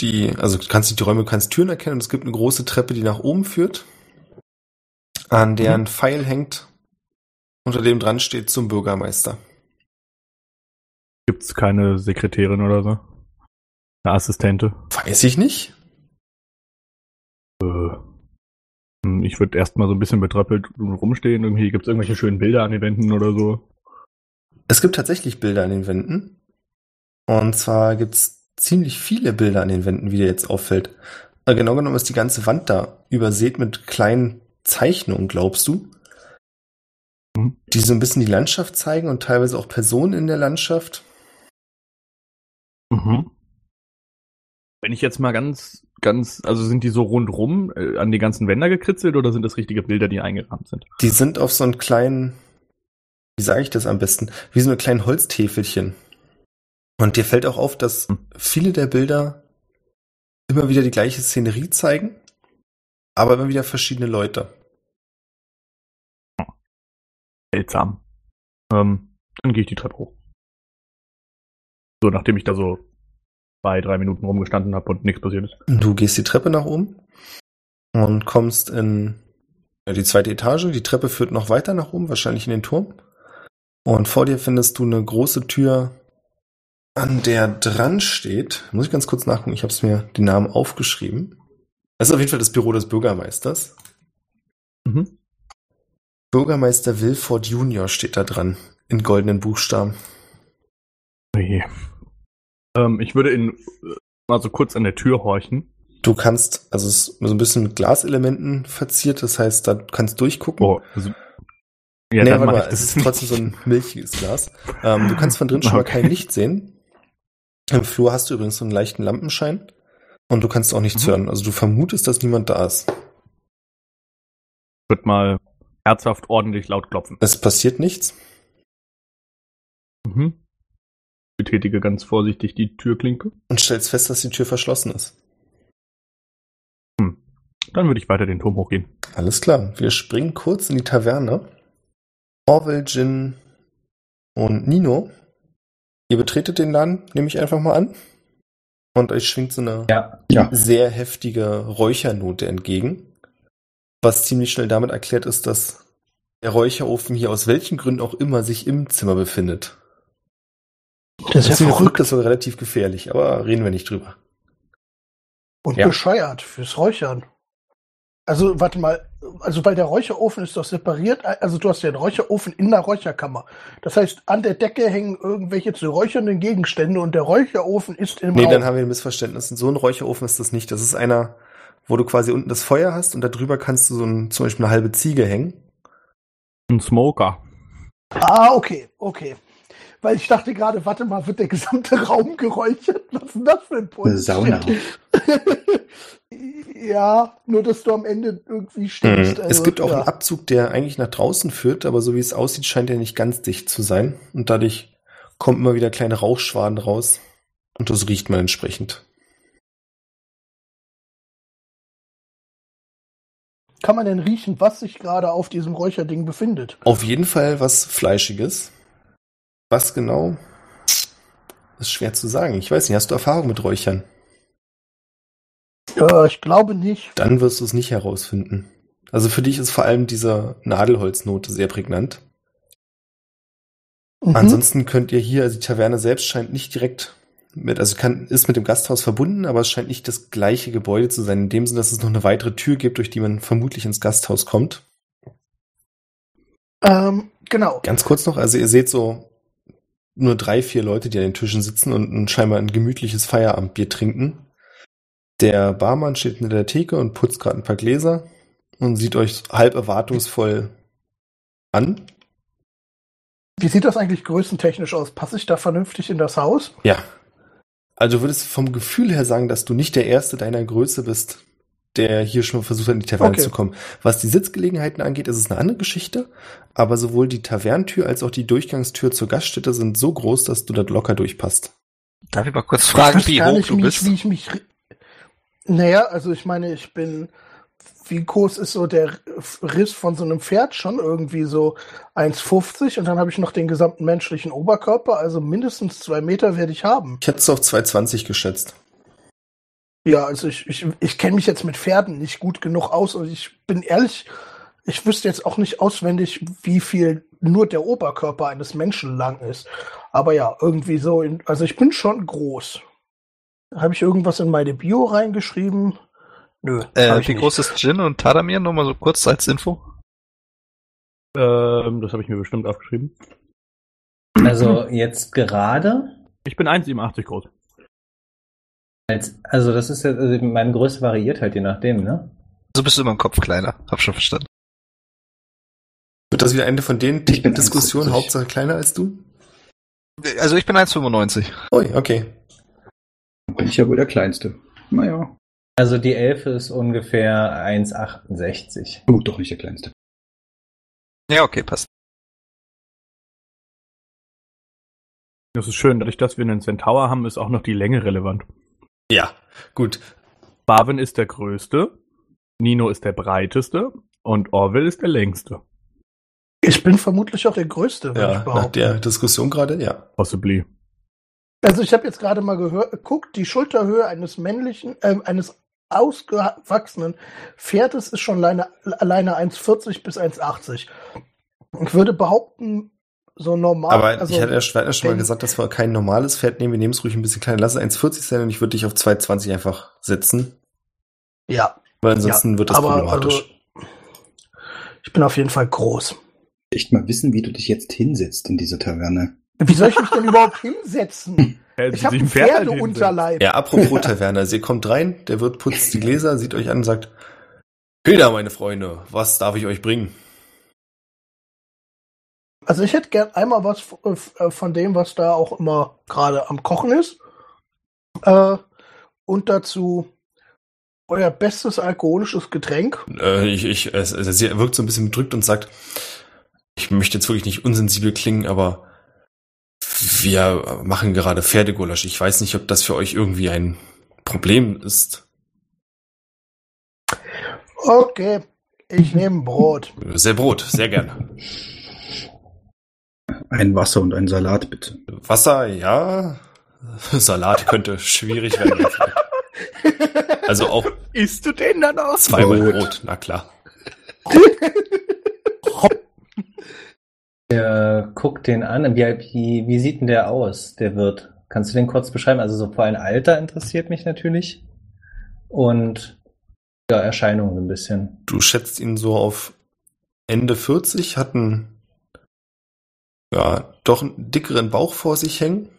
Die, also du kannst nicht die Räume, du kannst Türen erkennen und es gibt eine große Treppe, die nach oben führt, an der ein Pfeil hängt, unter dem dran steht zum Bürgermeister. Gibt's keine Sekretärin oder so? Eine Assistente? Weiß ich nicht. Äh, hm, Ich würde erstmal so ein bisschen betröppelt rumstehen. Irgendwie gibt's irgendwelche schönen Bilder an den Wänden oder so. Es gibt tatsächlich Bilder an den Wänden. Und zwar gibt's ziemlich viele Bilder an den Wänden, wie dir jetzt auffällt. Äh, Genau genommen ist die ganze Wand da übersät mit kleinen Zeichnungen, glaubst du? Mhm. Die so ein bisschen die Landschaft zeigen und teilweise auch Personen in der Landschaft. Mhm. Wenn ich jetzt mal ganz, ganz, also sind die so rundrum äh, an die ganzen Wände gekritzelt oder sind das richtige Bilder, die eingerahmt sind? Die sind auf so einen kleinen, wie sage ich das am besten, wie so eine kleinen Holztäfelchen. Und dir fällt auch auf, dass Hm. viele der Bilder immer wieder die gleiche Szenerie zeigen, aber immer wieder verschiedene Leute. Seltsam. Ähm, dann gehe ich die Treppe hoch. So, nachdem ich da so zwei, drei Minuten rumgestanden habe und nichts passiert ist. Du gehst die Treppe nach oben und kommst in die zweite Etage. Die Treppe führt noch weiter nach oben, wahrscheinlich in den Turm. Und vor dir findest du eine große Tür, an der dran steht. Muss ich ganz kurz nachgucken, ich habe es mir den Namen aufgeschrieben. Das ist auf jeden Fall das Büro des Bürgermeisters. Mhm. Bürgermeister Wilford Junior steht da dran, in goldenen Buchstaben. Oje. Ähm, ich würde in, äh, mal so kurz an der Tür horchen. Du kannst, also es ist so ein bisschen mit Glaselementen verziert, das heißt, da kannst du durchgucken. Oh, also, ja, nee, warte mal, ich es das ist trotzdem so ein milchiges Glas. Ähm, du kannst von drin schon mal (laughs) Okay. kein Licht sehen. Im Flur hast du übrigens so einen leichten Lampenschein und du kannst auch nichts Mhm. hören. Also du vermutest, dass niemand da ist. Wird mal herzhaft ordentlich laut klopfen. Es passiert nichts. Mhm. Betätige ganz vorsichtig die Türklinke. und stellst fest, dass die Tür verschlossen ist. Dann würde ich weiter den Turm hochgehen. Alles klar. Wir springen kurz in die Taverne. Orwell, Jin und Nino. Ihr betretet den Laden, nehme ich einfach mal an. Und euch schwingt so eine Ja, Ja. sehr heftige Räuchernote entgegen. Was ziemlich schnell damit erklärt ist, dass der Räucherofen hier aus welchen Gründen auch immer sich im Zimmer befindet. Das ist ja verrückt Das ist sogar relativ gefährlich, aber reden wir nicht drüber. und Ja. bescheuert fürs Räuchern. Also, warte mal, also weil der Räucherofen ist doch separiert, also du hast ja einen Räucherofen in der Räucherkammer. Das heißt, an der Decke hängen irgendwelche zu räuchernden Gegenstände und der Räucherofen ist im Nee, Raum. dann haben wir ein Missverständnis. So ein Räucherofen ist das nicht. Das ist einer, wo du quasi unten das Feuer hast und darüber kannst du so ein, zum Beispiel eine halbe Ziege hängen. Ein Smoker. Ah, okay, okay. Weil ich dachte gerade, warte mal, wird der gesamte (laughs) Raum geräuchert? Was ist denn das für ein Bullshit? Sauna. (laughs) ja, nur dass du am Ende irgendwie stinkst. es also, gibt auch ja. einen Abzug, der eigentlich nach draußen führt, aber so wie es aussieht, scheint er nicht ganz dicht zu sein. Und dadurch kommen immer wieder kleine Rauchschwaden raus. Und das riecht man entsprechend. Kann man denn riechen, was sich gerade auf diesem Räucherding befindet? Auf jeden Fall was Fleischiges. Was genau? Ist schwer zu sagen. Ich weiß nicht, hast du Erfahrung mit Räuchern? Ja, ich glaube nicht. Dann wirst du es nicht herausfinden. Also für dich ist vor allem diese Nadelholznote sehr prägnant. Mhm. Ansonsten könnt ihr hier, also die Taverne selbst scheint nicht direkt mit, also kann, ist mit dem Gasthaus verbunden, aber es scheint nicht das gleiche Gebäude zu sein, in dem Sinne, dass es noch eine weitere Tür gibt, durch die man vermutlich ins Gasthaus kommt. Ähm, genau. Ganz kurz noch, also ihr seht so nur drei, vier Leute, die an den Tischen sitzen und ein, scheinbar ein gemütliches Feierabendbier trinken. Der Barmann steht hinter der Theke und putzt gerade ein paar Gläser und sieht euch halb erwartungsvoll an. Wie sieht das eigentlich größentechnisch aus? Passe ich da vernünftig in das Haus? Ja. Also du würdest vom Gefühl her sagen, dass du nicht der Erste deiner Größe bist, der hier schon versucht hat, in die Taverne Okay. zu kommen. Was die Sitzgelegenheiten angeht, ist es eine andere Geschichte, aber sowohl die Tavernentür als auch die Durchgangstür zur Gaststätte sind so groß, dass du dort locker durchpasst. Darf ich mal kurz fragen, wie hoch nicht, du wie bist? Ich, wie ich mich. Naja, also ich meine, ich bin. Wie groß ist so der Riss von so einem Pferd schon? Irgendwie so 1,50 und dann habe ich noch den gesamten menschlichen Oberkörper, also mindestens zwei Meter werde ich haben. Ich hätte es auf 220 geschätzt. Ja, also ich, ich, ich kenne mich jetzt mit Pferden nicht gut genug aus und ich bin ehrlich, ich wüsste jetzt auch nicht auswendig, wie viel nur der Oberkörper eines Menschen lang ist. Aber ja, irgendwie so, in, also ich bin schon groß. Habe ich irgendwas in meine Bio reingeschrieben? Nö. Äh, ich wie nicht. groß ist Jin und Tadamir? Nur mal so kurz als Info. Ähm, das habe ich mir bestimmt aufgeschrieben. Also jetzt gerade, Ich bin 1,87 groß. Als, also das ist ja, also meine Größe variiert halt je nachdem, ne? So bist du immer im Kopf kleiner. Hab schon verstanden. Wird das wieder eine von den Ich bin Diskussionen, 1,70. Hauptsache kleiner als du? Also ich bin 1,95. Ui, okay. Dann bin ich ja wohl der Kleinste. Naja. Also die Elfe ist ungefähr 1,68. Oh, doch nicht der Kleinste. Ja, okay, passt. Das ist schön, dadurch, dass wir einen Centaur haben, ist auch noch die Länge relevant. Ja, gut. Barwin ist der größte, Nino ist der breiteste und Orwell ist der längste. Ich bin vermutlich auch der Größte, würde ich Ja, nach behaupten. der Diskussion gerade, ja. Possibly. Also ich habe jetzt gerade mal gehört, guckt, die Schulterhöhe eines männlichen, äh, eines ausgewachsenen Pferdes ist schon alleine, alleine 1,40 bis 1,80. Ich würde behaupten, so normal. Aber also, ich hatte ja schon, schon mal gesagt, dass wir kein normales Pferd nehmen. Wir nehmen es ruhig ein bisschen kleiner. Lass es 1,40 sein und ich würde dich auf 2,20 einfach setzen. ja, Weil ansonsten wird das aber problematisch. also, ich bin auf jeden Fall groß. Echt mal wissen, wie du dich jetzt hinsetzt in dieser Taverne. Wie soll ich mich denn überhaupt hinsetzen? (laughs) Ich habe Sie Pferd halt Pferdeunterleib. Ja, apropos Taverne, also ihr kommt rein, der Wirt putzt die Gläser, sieht euch an und sagt, Hilda, meine Freunde, was darf ich euch bringen? Also ich hätte gern einmal was f- äh, von dem, was da auch immer gerade am Kochen ist. Äh, und dazu euer bestes alkoholisches Getränk. Äh, ich, ich, es, es, sie wirkt so ein bisschen bedrückt und sagt, ich möchte jetzt wirklich nicht unsensibel klingen, aber wir machen gerade Pferdegulasch. Ich weiß nicht, ob das für euch irgendwie ein Problem ist. Okay, ich nehme Brot. Sehr Brot, sehr gerne. (laughs) Ein Wasser und ein Salat, bitte. Wasser, ja. (laughs) Salat könnte schwierig werden. Also auch Isst du den dann aus? zweimal Brot. Brot, na klar. (laughs) Der guckt den an. Wie, wie, wie sieht denn der aus, der Wirt? Kannst du den kurz beschreiben? Also so vor allem Alter interessiert mich natürlich. Und ja, Erscheinungen ein bisschen. Du schätzt ihn so auf Ende 40, hat einen, ja, doch einen dickeren Bauch vor sich hängen.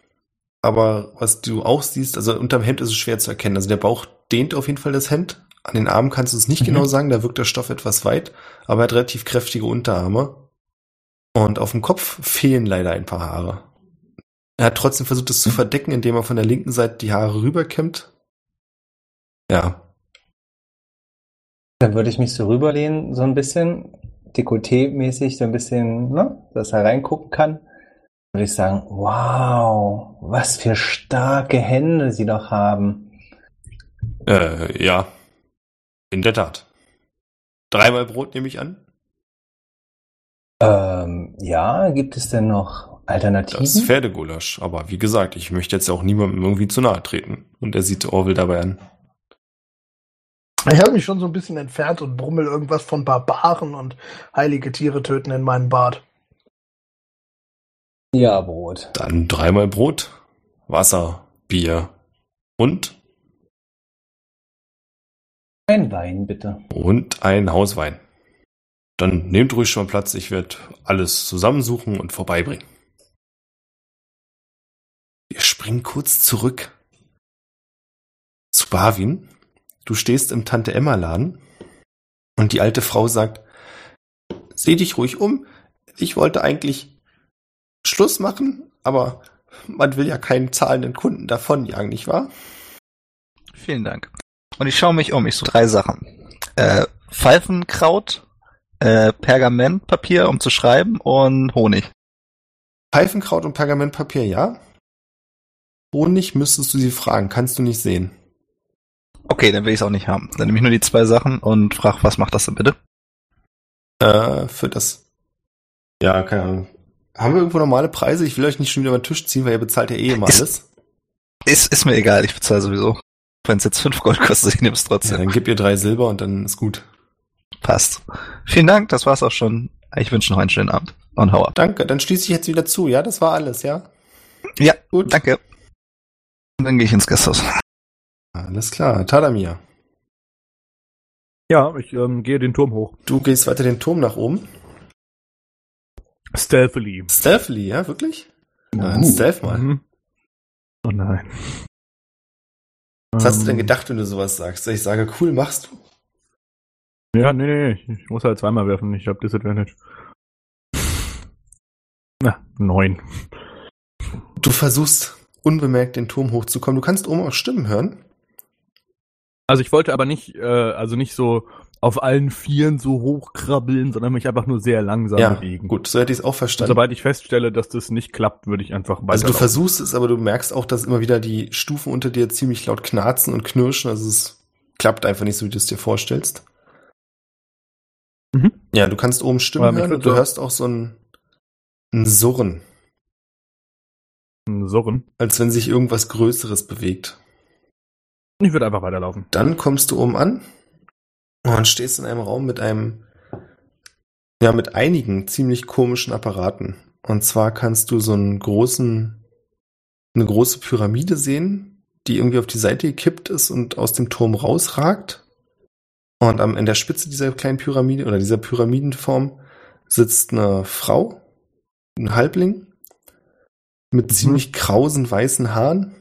Aber was du auch siehst, also unterm Hemd ist es schwer zu erkennen. Also der Bauch dehnt auf jeden Fall das Hemd. An den Armen kannst du es nicht Mhm. genau sagen, da wirkt der Stoff etwas weit, aber er hat relativ kräftige Unterarme. Und auf dem Kopf fehlen leider ein paar Haare. Er hat trotzdem versucht, es zu verdecken, indem er von der linken Seite die Haare rüberkämmt. Ja, Dann würde ich mich so rüberlehnen, so ein bisschen, Dekolleté-mäßig, so ein bisschen, ne, dass er reingucken kann. Würde ich sagen, wow, was für starke Hände sie doch haben. Äh, ja. In der Tat. Dreimal Brot nehme ich an. Ähm, ja, gibt es denn noch Alternativen? Das Pferdegulasch. Aber wie gesagt, ich möchte jetzt auch niemandem irgendwie zu nahe treten. Und er sieht Orwell dabei an. Ich habe mich schon so ein bisschen entfernt und brummel irgendwas von Barbaren und heilige Tiere töten in meinem Bart. ja, Brot. Dann dreimal Brot, Wasser, Bier und, Ein Wein, bitte. und ein Hauswein. Dann nehmt ruhig schon mal Platz. Ich werde alles zusammensuchen und vorbeibringen. Wir springen kurz zurück zu Barwin. Du stehst im Tante-Emma-Laden und die alte Frau sagt, seh dich ruhig um. Ich wollte eigentlich Schluss machen, aber man will ja keinen zahlenden Kunden davonjagen, nicht wahr? Vielen Dank. Und ich schaue mich um. Ich suche drei Sachen. Äh, Pfeifenkraut, äh, Pergamentpapier, um zu schreiben und Honig. Pfeifenkraut und Pergamentpapier, ja? Honig müsstest du sie fragen, kannst du nicht sehen. Okay, dann will ich es auch nicht haben. Dann nehme ich nur die zwei Sachen und frage, was macht das denn bitte? Äh, für das. Ja, keine Ahnung. Haben wir irgendwo normale Preise? Ich will euch nicht schon wieder über den Tisch ziehen, weil ihr bezahlt ja eh immer Ist- alles. Ist, ist mir egal, ich bezahle sowieso. Wenn es jetzt fünf Gold kostet, ich nehme es Ja, trotzdem. dann gib ihr drei Silber und dann ist gut. Passt. Vielen Dank, das war's auch schon. Ich wünsche noch einen schönen Abend. Und hau ab. Danke, dann schließe ich jetzt wieder zu, ja? Das war alles, ja? Ja, Gut. danke. Und dann gehe ich ins Gasthaus. Alles klar, Tadamir. Ja, ich ähm, gehe den Turm hoch. Du gehst weiter den Turm nach oben. Stealthily. Stealthily, ja, wirklich? Ja, dann Uh. Stealth mal. Mhm. Oh nein. Was hast du denn Ähm, gedacht, wenn du sowas sagst? Ich sage, cool, machst du. Ja, nee, nee, ich, ich muss halt zweimal werfen. Ich habe Disadvantage. Na, neun. Du versuchst unbemerkt den Turm hochzukommen. Du kannst oben auch Stimmen hören. Also ich wollte aber nicht, äh, also nicht so auf allen Vieren so hochkrabbeln, sondern mich einfach nur sehr langsam ja, bewegen. gut, so hätte ich es auch Und verstanden. sobald ich feststelle, dass das nicht klappt, würde ich einfach Also du versuchst es, aber du merkst auch, dass immer wieder die Stufen unter dir ziemlich laut knarzen und knirschen. Also es klappt einfach nicht so, wie du es dir vorstellst. Mhm. Ja, du kannst oben Stimmen hören und du hörst auch so ein, ein Surren, Surren. als wenn sich irgendwas Größeres bewegt. Ich würde einfach weiterlaufen. Dann kommst du oben an und stehst in einem Raum mit einem, ja, mit einigen ziemlich komischen Apparaten. Und zwar kannst du so einen großen, eine große Pyramide sehen, die irgendwie auf die Seite gekippt ist und aus dem Turm rausragt. Und am, in der Spitze dieser kleinen Pyramide oder dieser Pyramidenform sitzt eine Frau, ein Halbling. mit ziemlich krausen weißen Haaren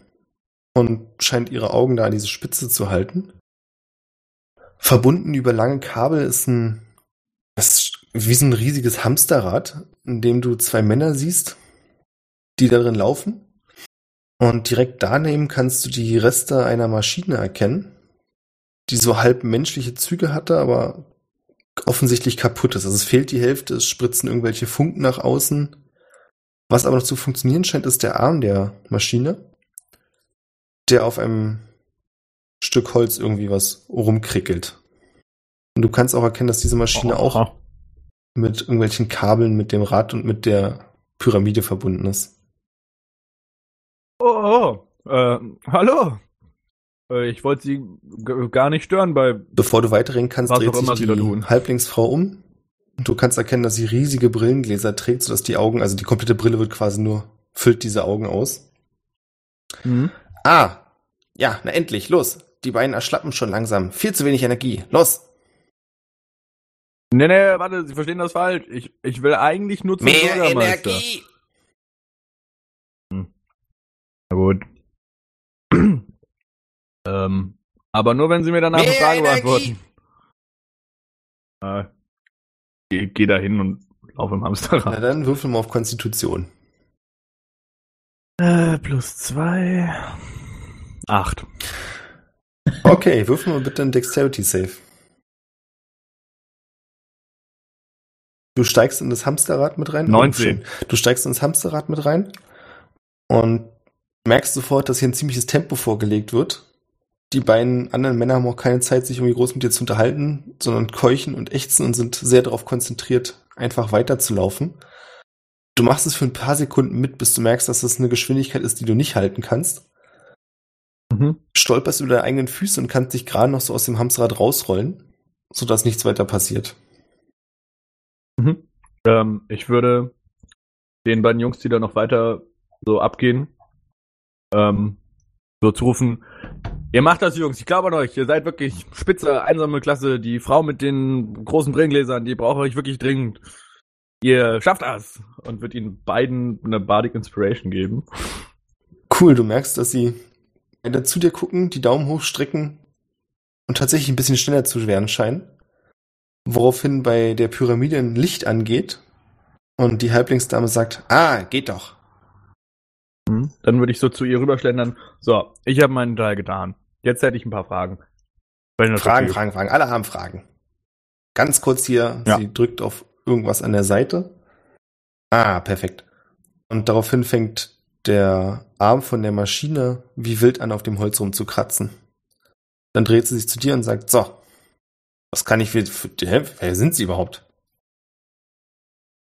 und scheint ihre Augen da an diese Spitze zu halten. Verbunden über lange Kabel ist ein, ist wie so ein riesiges Hamsterrad, in dem du zwei Männer siehst, die darin laufen. Und direkt daneben kannst du die Reste einer Maschine erkennen, die so halb menschliche Züge hatte, aber offensichtlich kaputt ist. Also es fehlt die Hälfte, es spritzen irgendwelche Funken nach außen. Was aber noch zu funktionieren scheint, ist der Arm der Maschine, der auf einem Stück Holz irgendwie was rumkrickelt. Und du kannst auch erkennen, dass diese Maschine auch mit irgendwelchen Kabeln mit dem Rad und mit der Pyramide verbunden ist. Oh, oh äh, hallo. Äh, ich wollte Sie gar nicht stören bei. Bevor du weiterreden kannst, dreht sich die tun. Halblingsfrau um. Und du kannst erkennen, dass sie riesige Brillengläser trägt, sodass die Augen, also die komplette Brille wird quasi nur, füllt diese Augen aus. Hm? Ah, ja, na endlich, los. Die Beine erschlappen schon langsam. Viel zu wenig Energie. Los. Nee, nee, warte, Sie verstehen das falsch. Ich, ich will eigentlich nur zum Bürgermeister. Na gut. (clears throat) ähm, aber nur wenn Sie mir danach eine Mehr Frage Energie. beantworten. Äh, geh, geh da hin und lauf im Na Hamsterrad. dann würfel mal auf Konstitution. Äh, plus zwei. Acht. Okay, würfel mal bitte einen Dexterity Save. Du steigst in das Hamsterrad mit rein. 19. Oh, schön. Du steigst ins Hamsterrad mit rein und merkst sofort, dass hier ein ziemliches Tempo vorgelegt wird. Die beiden anderen Männer haben auch keine Zeit, sich irgendwie groß mit dir zu unterhalten, sondern keuchen und ächzen und sind sehr darauf konzentriert, einfach weiterzulaufen. Du machst es für ein paar Sekunden mit, bis du merkst, dass das eine Geschwindigkeit ist, die du nicht halten kannst Mhm. stolperst über deine eigenen Füße und kannst dich gerade noch so aus dem Hamsterrad rausrollen, sodass nichts weiter passiert. Mhm. Ähm, ich würde den beiden Jungs, die da noch weiter so abgehen, ähm, so zurufen, ihr macht das, Jungs, ich glaube an euch, ihr seid wirklich spitze, einsame Klasse, die Frau mit den großen Brillengläsern, die braucht euch wirklich dringend. Ihr schafft das! Und wird ihnen beiden eine Bardic Inspiration geben. Cool, du merkst, dass sie weiter zu dir gucken, die Daumen hochstrecken und tatsächlich ein bisschen schneller zu werden scheinen. Woraufhin bei der Pyramide ein Licht angeht und die Halblingsdame sagt, ah, geht doch. Mhm. Dann würde ich so zu ihr rüberschlendern. So, ich habe meinen Teil getan. Jetzt hätte ich ein paar Fragen. Fragen. Fragen, Fragen. Alle haben Fragen. Ganz kurz hier, Ja. sie drückt auf irgendwas an der Seite. Ah, perfekt. Und daraufhin fängt der Arm von der Maschine wie wild an, auf dem Holz rumzukratzen. Dann dreht sie sich zu dir und sagt, so, was kann ich für, für hä, wer sind Sie überhaupt?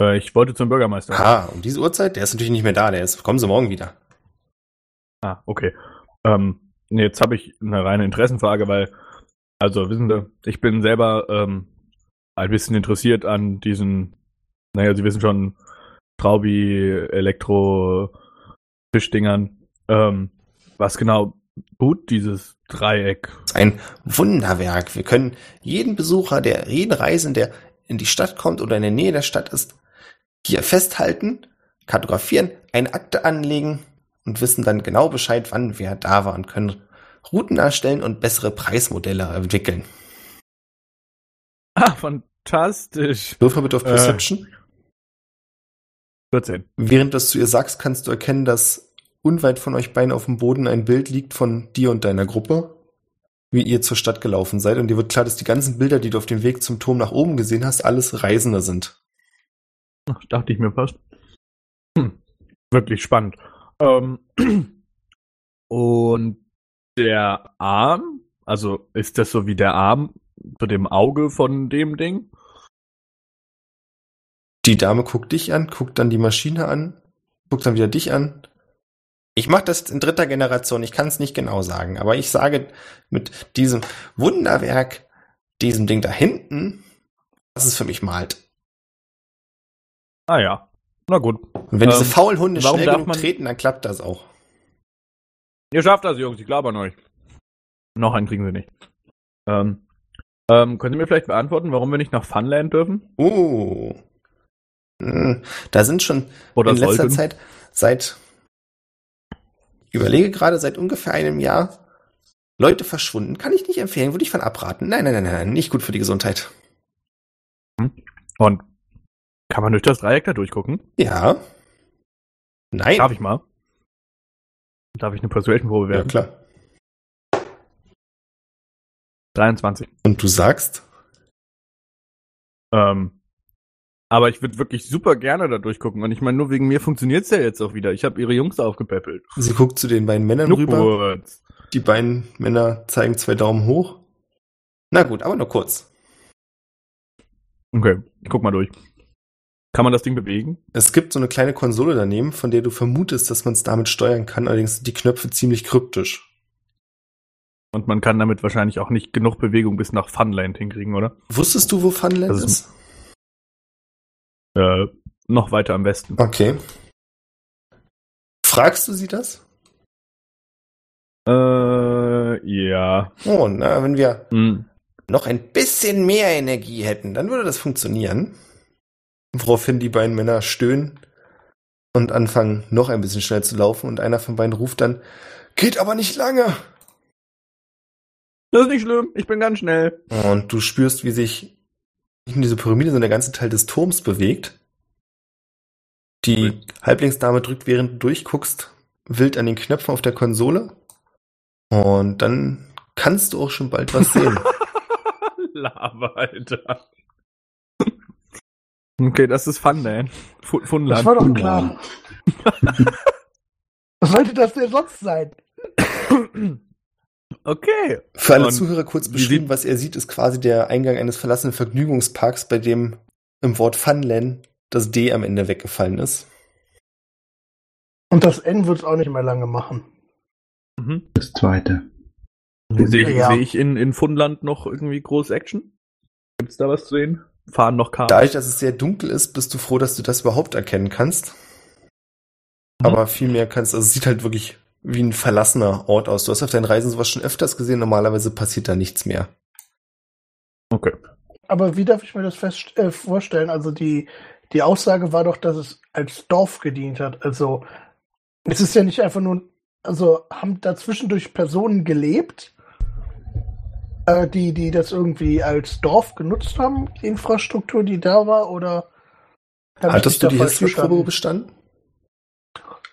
Äh, ich wollte zum Bürgermeister. Ah, um diese Uhrzeit? Der ist natürlich nicht mehr da, der ist, kommen Sie morgen wieder. Ah, okay. Ähm, jetzt habe ich eine reine Interessenfrage, weil, also wissen Sie, ich bin selber ähm, ein bisschen interessiert an diesen, naja, Sie wissen schon, Traubi, Elektro, Fischdingern. Ähm, was genau tut dieses Dreieck? Ein Wunderwerk. Wir können jeden Besucher, der, jeden Reisenden, der in die Stadt kommt oder in der Nähe der Stadt ist, hier festhalten, kartografieren, eine Akte anlegen und wissen dann genau Bescheid, wann wer da war und können Routen erstellen und bessere Preismodelle entwickeln. Ah, fantastisch. Würfel bitte auf. Perception. 14. Während du das zu ihr sagst, kannst du erkennen, dass unweit von euch beiden auf dem Boden ein Bild liegt von dir und deiner Gruppe, wie ihr zur Stadt gelaufen seid. Und dir wird klar, dass die ganzen Bilder, die du auf dem Weg zum Turm nach oben gesehen hast, alles Reisende sind. Ach, dachte ich mir fast. Hm, wirklich spannend. Ähm, und der Arm, also ist das so wie der Arm zu dem Auge von dem Ding? Die Dame guckt dich an, guckt dann die Maschine an, guckt dann wieder dich an. Ich mache das in dritter Generation, ich kann es nicht genau sagen, aber ich sage mit diesem Wunderwerk, diesem Ding da hinten, was es für mich malt. Ah ja. Na gut. Und wenn diese Ähm, faulen Hunde schnell genug treten, dann klappt das auch. Ihr schafft das, Jungs, ich glaube an euch. Noch einen kriegen sie nicht. Ähm, ähm, können Sie mir vielleicht beantworten, warum wir nicht nach Funland dürfen? Oh. Hm, Da sind schon Oder in letzter sollten? Zeit, seit Ich überlege gerade seit ungefähr einem Jahr, Leute verschwunden. Kann ich nicht empfehlen, würde ich von abraten. Nein, nein, nein, nein, nicht gut für die Gesundheit. Und kann man durch das Dreieck da durchgucken? Ja. Nein. Darf ich mal? Darf ich eine Persuasion-Probe Ja, werfen? klar. 23. Und du sagst? Ähm, aber ich würde wirklich super gerne da durchgucken. Und ich meine, nur wegen mir funktioniert's ja jetzt auch wieder. Ich habe ihre Jungs aufgepäppelt. Sie guckt zu den beiden Männern rüber. Nupurz. Die beiden Männer zeigen zwei Daumen hoch. Na gut, aber nur kurz. Okay, ich guck mal durch. Kann man das Ding bewegen? Es gibt so eine kleine Konsole daneben, von der du vermutest, dass man es damit steuern kann. Allerdings sind die Knöpfe ziemlich kryptisch. Und man kann damit wahrscheinlich auch nicht genug Bewegung bis nach Funland hinkriegen, oder? Wusstest du, wo Funland Das ist? Äh, noch weiter am Westen. Okay. Fragst du sie das? Äh, ja. Oh, na, wenn wir Hm. noch ein bisschen mehr Energie hätten, dann würde das funktionieren. Woraufhin die beiden Männer stöhnen und anfangen, noch ein bisschen schnell zu laufen und einer von beiden ruft dann, geht aber nicht lange. Das ist nicht schlimm, ich bin ganz schnell. Und du spürst, wie sich nicht nur diese Pyramide, sondern der ganze Teil des Turms bewegt. Die Halblingsdame drückt, während du durchguckst, wild an den Knöpfen auf der Konsole. Und dann kannst du auch schon bald was sehen. (laughs) Lava, Alter. Okay, das ist Funland. Fu- Funland. Das war doch klar. (laughs) Was sollte das denn sonst sein? (laughs) Okay. Für alle Und Zuhörer kurz beschrieben, was er sieht, ist quasi der Eingang eines verlassenen Vergnügungsparks, bei dem im Wort Funland das D am Ende weggefallen ist. Und das N wird es auch nicht mehr lange machen. Mhm. Das zweite. Sehe Ja. seh ich in, in Funland noch irgendwie groß Action? Gibt's da was zu sehen? Fahren noch Karten? Dadurch, dass es sehr dunkel ist, bist du froh, dass du das überhaupt erkennen kannst. Aber viel mehr kannst, also es sieht halt wirklich wie ein verlassener Ort aus. Du hast auf deinen Reisen sowas schon öfters gesehen, normalerweise passiert da nichts mehr. Okay. Aber wie darf ich mir das fest, äh, vorstellen? Also die, die Aussage war doch, dass es als Dorf gedient hat. Also es ist ja nicht einfach nur, also haben da zwischendurch Personen gelebt, äh, die, die das irgendwie als Dorf genutzt haben, die Infrastruktur, die da war, oder Hattest du die History-Probe bestanden?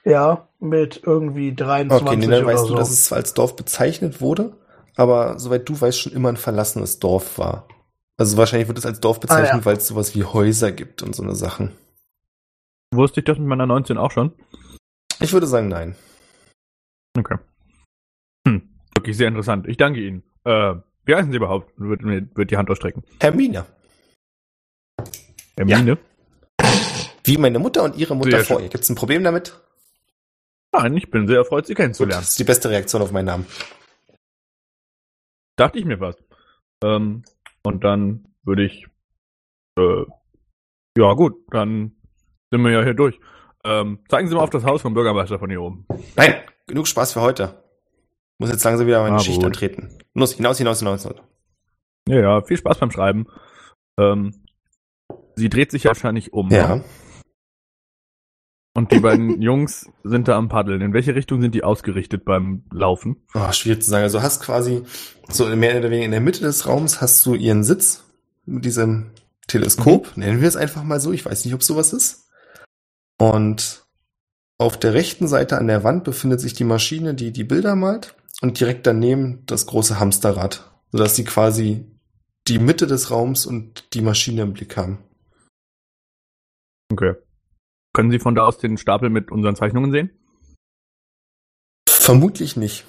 Ja, mit irgendwie 23 Okay, nee, dann oder weißt so. du, dass es zwar als Dorf bezeichnet wurde, aber soweit du weißt, schon immer ein verlassenes Dorf war. Also wahrscheinlich wird es als Dorf bezeichnet, Ah, ja. weil es sowas wie Häuser gibt und so eine Sachen. Wusste ich das mit meiner 19 auch schon? Ich würde sagen, nein. Okay. Hm, wirklich sehr interessant. Ich danke Ihnen. Äh, wie heißen Sie überhaupt? Wird, wird die Hand ausstrecken. Hermine. Hermine? Wie meine Mutter und ihre Mutter Sehr vor schön. ihr. Gibt es ein Problem damit? Nein, ich bin sehr erfreut, Sie Gut, kennenzulernen. das ist die beste Reaktion auf meinen Namen. Dachte ich mir was. Ähm, und dann würde ich, äh, ja gut, dann sind wir ja hier durch. Ähm, zeigen Sie mal auf das Haus vom Bürgermeister von hier oben. Nein, genug Spaß für heute. Muss jetzt langsam wieder meine Ah, Schicht gut. antreten. Los, hinaus, hinaus, hinaus. Ja, ja, viel Spaß beim Schreiben. Ähm, sie dreht sich wahrscheinlich um. Ja. Und die beiden (laughs) Jungs sind da am Paddeln. In welche Richtung sind die ausgerichtet beim Laufen? Oh, schwierig zu sagen. Also hast quasi so mehr oder weniger in der Mitte des Raums hast du ihren Sitz mit diesem Teleskop. Nennen wir es einfach mal so. Ich weiß nicht, ob sowas ist. Und auf der rechten Seite an der Wand befindet sich die Maschine, die die Bilder malt. Und direkt daneben das große Hamsterrad. Sodass sie quasi die Mitte des Raums und die Maschine im Blick haben. Okay. Können Sie von da aus den Stapel mit unseren Zeichnungen sehen? Vermutlich nicht.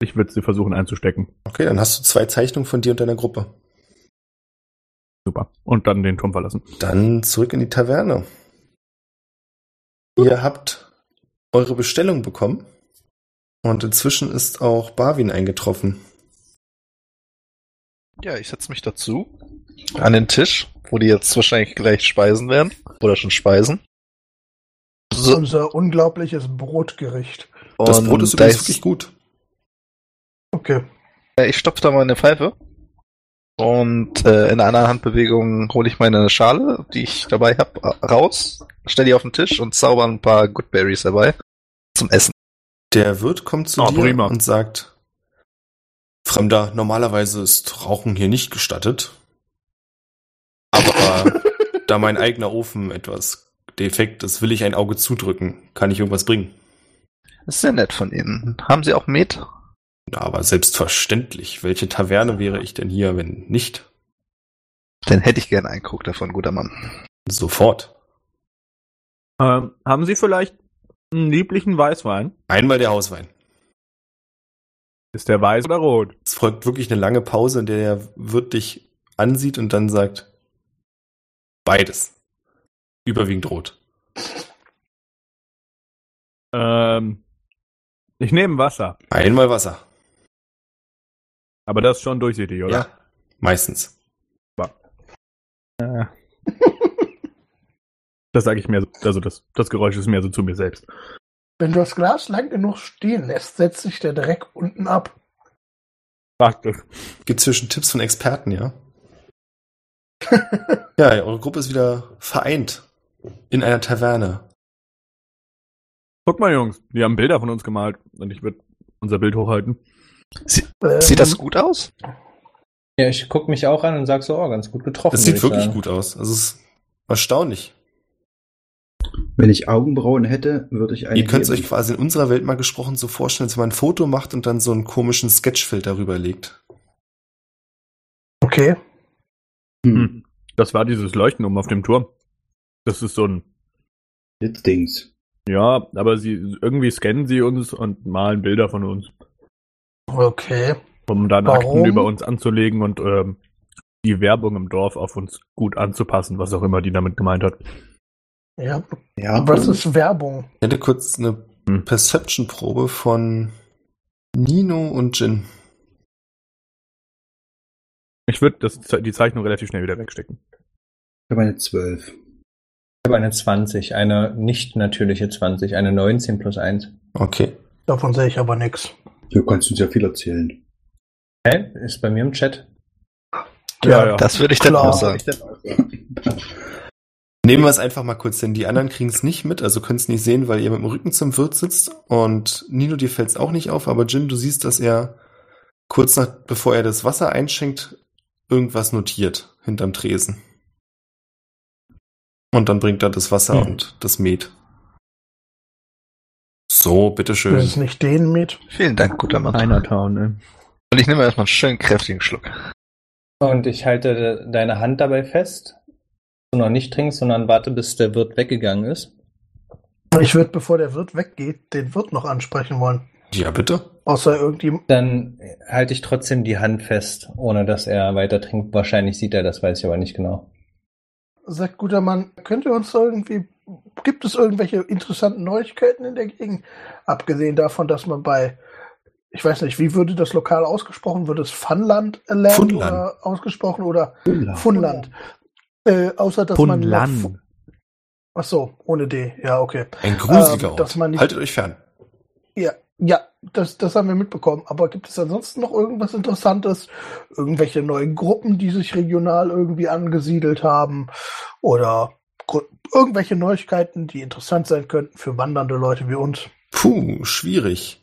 Ich würde sie versuchen einzustecken. Okay, dann hast du zwei Zeichnungen von dir und deiner Gruppe. Super. Und dann den Turm verlassen. Dann zurück in die Taverne. Ihr habt eure Bestellung bekommen und inzwischen ist auch Barwin eingetroffen. Ja, ich setze mich dazu. An den Tisch, wo die jetzt wahrscheinlich gleich speisen werden. Oder schon speisen. So, Unser unglaubliches Brotgericht. Das und Brot ist übrigens ich- wirklich gut. Okay. Ich stopfe da meine Pfeife. Und äh, in einer anderen Handbewegung hole ich meine Schale, die ich dabei habe, raus, stelle die auf den Tisch und zauber ein paar Goodberries dabei zum Essen. Der Wirt kommt zu Oh, dir prima. und sagt, Fremder, normalerweise ist Rauchen hier nicht gestattet. Aber da mein eigener Ofen etwas defekt ist, will ich ein Auge zudrücken. Kann ich irgendwas bringen? Das ist sehr nett von Ihnen. Haben Sie auch Met? Na, aber selbstverständlich. Welche Taverne wäre ich denn hier, wenn nicht? Dann hätte ich gerne einen Krug davon, guter Mann. Sofort. Ähm, haben Sie vielleicht einen lieblichen Weißwein? Einmal der Hauswein. Ist der weiß oder rot? Es folgt wirklich eine lange Pause, in der der Wirt dich ansieht und dann sagt, beides. Überwiegend rot. Ähm, ich nehme Wasser. Einmal Wasser. Aber das ist schon durchsichtig, oder? Ja, meistens. Äh. (laughs) Das sage ich mir, so- also das, das Geräusch ist mehr so zu mir selbst. Wenn du das Glas lang genug stehen lässt, setzt sich der Dreck unten ab. Praktisch. Gibt zwischen Tipps von Experten, ja? (laughs) ja, eure Gruppe ist wieder vereint in einer Taverne. Guck mal, Jungs, die haben Bilder von uns gemalt und ich würde unser Bild hochhalten. Ähm, Sieht das gut aus? Ja, ich gucke mich auch an und sag so, oh, ganz gut getroffen. Das sieht wirklich sagen. gut aus. Also es ist erstaunlich. Wenn ich Augenbrauen hätte, würde ich eine. Ihr könnt es euch quasi in unserer Welt mal gesprochen so vorstellen, als wenn man ein Foto macht und dann so einen komischen Sketchfilter darüber legt. Okay. Hm. Das war dieses Leuchten oben auf dem Turm. Das ist so ein, Jetzt Dings. ja, aber sie, irgendwie scannen sie uns und malen Bilder von uns, Okay. um dann Warum? Akten über uns anzulegen und ähm, die Werbung im Dorf auf uns gut anzupassen, was auch immer die damit gemeint hat. Ja. Ja, Was ist Werbung? Ich hätte kurz eine Hm. Perception-Probe von Nino und Jin. Ich würde das die Zeichnung relativ schnell wieder wegstecken. Ich habe eine 12. Ich habe eine 20, eine nicht natürliche 20, eine 19 plus 1. Okay. Davon sehe ich aber nichts. Du kannst uns ja viel erzählen. Hä? Ist bei mir im Chat. Ja, ja. Das würde ich dann Klar. auch sagen. Nehmen wir es einfach mal kurz, denn die anderen kriegen es nicht mit, also können es nicht sehen, weil ihr mit dem Rücken zum Wirt sitzt. Und Nino, dir fällt es auch nicht auf, aber Jin, du siehst, dass er kurz nach, bevor er das Wasser einschenkt, irgendwas notiert hinterm Tresen. Und dann bringt er das Wasser Hm. und das Met. So, bitteschön. Das ist nicht den mit. Vielen Dank, guter Mann. Chinatown, ne? Und ich nehme erstmal einen schönen kräftigen Schluck. Und ich halte de- deine Hand dabei fest. Du noch nicht trinkst, sondern warte, bis der Wirt weggegangen ist. Ich würde, bevor der Wirt weggeht, den Wirt noch ansprechen wollen. Ja, bitte. Außer irgendwie. Dann halte ich trotzdem die Hand fest, ohne dass er weiter trinkt. Wahrscheinlich sieht er das, weiß ich aber nicht genau. Sagt guter Mann, könnt ihr uns irgendwie. Gibt es irgendwelche interessanten Neuigkeiten in der Gegend? Abgesehen davon, dass man bei. Ich weiß nicht, wie würde das lokal ausgesprochen? Würde es Funland Land Funland. oder ausgesprochen oder Ulla. Funland? Äh, außer dass man. noch Punlan. Fu- Ach so, ohne D. Ja, okay. Ein gruseliger Ähm, dass Ort. man nicht- Haltet euch fern. Ja, ja, das, das haben wir mitbekommen. Aber gibt es ansonsten noch irgendwas Interessantes? Irgendwelche neuen Gruppen, die sich regional irgendwie angesiedelt haben? Oder irgendwelche Neuigkeiten, die interessant sein könnten für wandernde Leute wie uns? Puh, schwierig.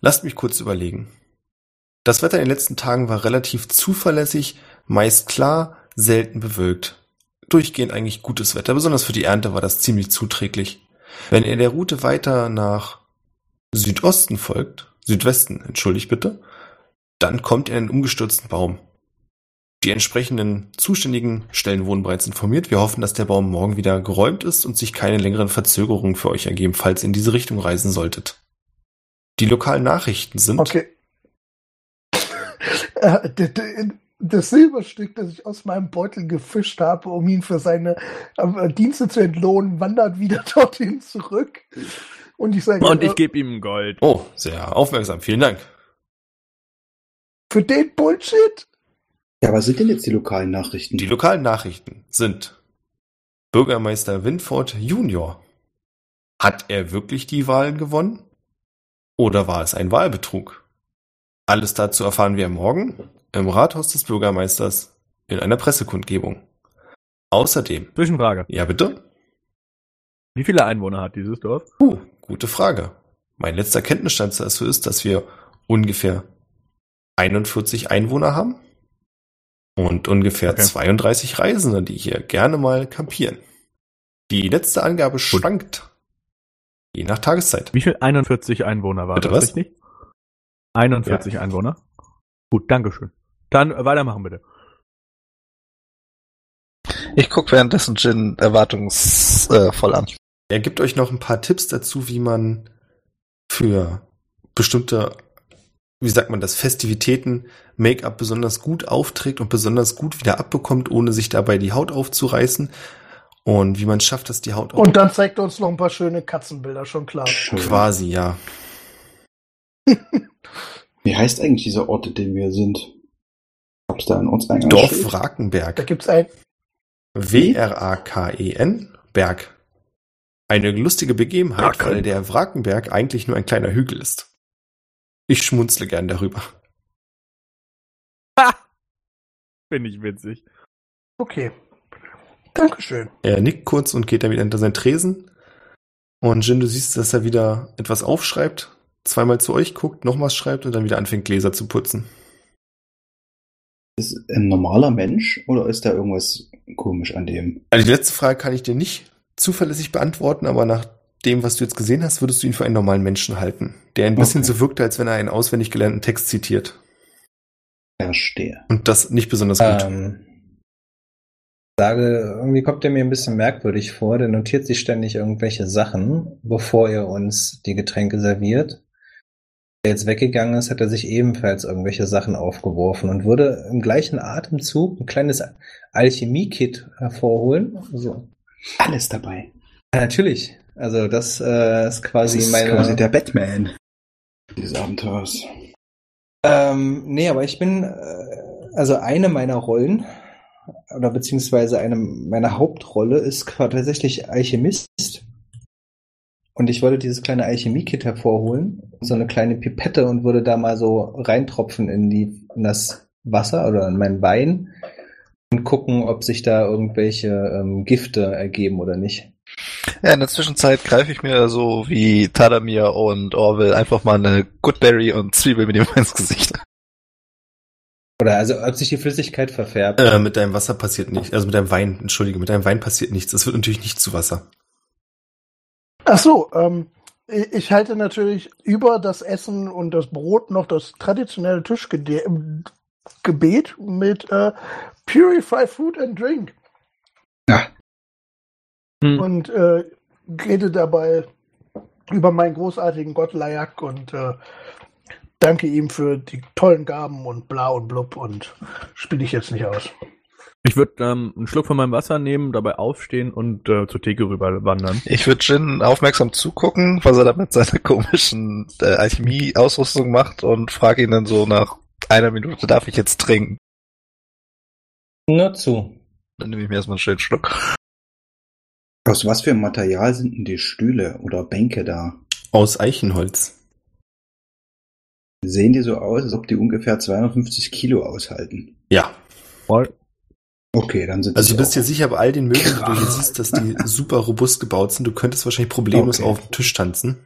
Lasst mich kurz überlegen. Das Wetter in den letzten Tagen war relativ zuverlässig, meist klar, selten bewölkt. Durchgehend eigentlich gutes Wetter, besonders für die Ernte war das ziemlich zuträglich. Wenn ihr der Route weiter nach Südosten folgt, Südwesten, entschuldigt bitte, dann kommt ihr in einen umgestürzten Baum. Die entsprechenden Zuständigen stellen wurden bereits informiert. Wir hoffen, dass der Baum morgen wieder geräumt ist und sich keine längeren Verzögerungen für euch ergeben, falls ihr in diese Richtung reisen solltet. Die lokalen Nachrichten sind, Okay. (laughs) Äh, Das Silberstück, das ich aus meinem Beutel gefischt habe, um ihn für seine äh, Dienste zu entlohnen, wandert wieder (laughs) dorthin zurück. Und ich sage, Und ich gebe ihm Gold. oh, sehr aufmerksam, vielen Dank. für den Bullshit? Ja, was sind denn jetzt die lokalen Nachrichten? Die lokalen Nachrichten sind Bürgermeister Winford Junior. Hat er wirklich die Wahlen gewonnen? Oder war es ein Wahlbetrug? Alles dazu erfahren wir morgen im Rathaus des Bürgermeisters in einer Pressekundgebung. Außerdem, Zwischenfrage. ja bitte? Wie viele Einwohner hat dieses Dorf? Uh, gute Frage. Mein letzter Kenntnisstand dazu ist, dass wir ungefähr 41 Einwohner haben und ungefähr Okay. 32 Reisende, die hier gerne mal campieren. Die letzte Angabe schwankt. Je nach Tageszeit. Wie viel? 41 Einwohner war Bitte das, was? richtig? 41 Einwohner. Gut, Dankeschön. Dann äh, weitermachen bitte. Ich guck währenddessen Jin erwartungsvoll äh, an. Er gibt euch noch ein paar Tipps dazu, wie man für bestimmte, wie sagt man das, Festivitäten Make-up besonders gut aufträgt und besonders gut wieder abbekommt, ohne sich dabei die Haut aufzureißen. Und wie man es schafft, dass die Haut Und dann zeigt er uns noch ein paar schöne Katzenbilder, schon klar. Schön. quasi, ja. (laughs) Wie heißt eigentlich dieser Ort, in dem wir sind? Gab es da einen Ortseingang? Dorf Da Wrakenberg. gibt's ein, W-R-A-K-E-N, E Berg. Eine lustige Begebenheit, Wraken. weil der Wrakenberg eigentlich nur ein kleiner Hügel ist. Ich schmunzle gern darüber. Finde ich witzig. okay. Dankeschön. Er nickt kurz und geht dann wieder hinter seinen Tresen. Und Jin, du siehst, dass er wieder etwas aufschreibt, zweimal zu euch guckt, noch was schreibt und dann wieder anfängt, Gläser zu putzen. Ist ein normaler Mensch oder ist da irgendwas komisch an dem? Also die letzte Frage kann ich dir nicht zuverlässig beantworten, aber nach dem, was du jetzt gesehen hast, würdest du ihn für einen normalen Menschen halten, der ein bisschen Okay. so wirkt, als wenn er einen auswendig gelernten Text zitiert. Verstehe. Und das nicht besonders gut. Ähm, sage, irgendwie kommt er mir ein bisschen merkwürdig vor. Der notiert sich ständig irgendwelche Sachen, bevor er uns die Getränke serviert. Als er jetzt weggegangen ist, hat er sich ebenfalls irgendwelche Sachen aufgeworfen und würde im gleichen Atemzug ein kleines Alchemie-Kit hervorholen. So. Alles dabei. Ja, natürlich. Also das äh, ist quasi das ist meine. quasi der Batman dieses Abenteuers. Ähm, nee, aber ich bin, äh, also eine meiner Rollen, oder beziehungsweise eine meiner Hauptrolle ist tatsächlich Alchemist. Und ich wollte dieses kleine Alchemie-Kit hervorholen, so eine kleine Pipette und würde da mal so reintropfen in die, in das Wasser oder in meinen Wein und gucken, ob sich da irgendwelche ähm, Gifte ergeben oder nicht. Ja, in der Zwischenzeit greife ich mir so wie Tadamir und Orwell einfach mal eine Goodberry und Zwiebel mit ihm (laughs) ins Gesicht. Oder also ob sich die Flüssigkeit verfärbt. Äh, mit deinem Wasser passiert nichts. Also mit deinem Wein, entschuldige, mit deinem Wein passiert nichts. Es wird natürlich nicht zu Wasser. Ach so, ähm, ich halte natürlich über das Essen und das Brot noch das traditionelle Tischgebet mit äh, Purify Food and Drink Ja, Hm. und äh, rede dabei über meinen großartigen Gott Layak und äh, danke ihm für die tollen Gaben und bla und blub und spiele ich jetzt nicht aus. Ich würde ähm, einen Schluck von meinem Wasser nehmen, dabei aufstehen und äh, zur Theke rüber wandern. Ich würde Jin aufmerksam zugucken, was er da mit seiner komischen äh, Alchemie-Ausrüstung macht und frage ihn dann so nach einer Minute, darf ich jetzt trinken? Nur zu. Dann nehme ich mir erstmal einen schönen Schluck. aus was für Material sind denn die Stühle oder Bänke da? Aus Eichenholz. Sehen die so aus, als ob die ungefähr 250 Kilo aushalten? Ja. Voll. Okay, dann sind Also du bist dir sicher bei all den Möbeln, die du siehst, dass die (laughs) super robust gebaut sind. Du könntest wahrscheinlich problemlos Okay. auf dem Tisch tanzen.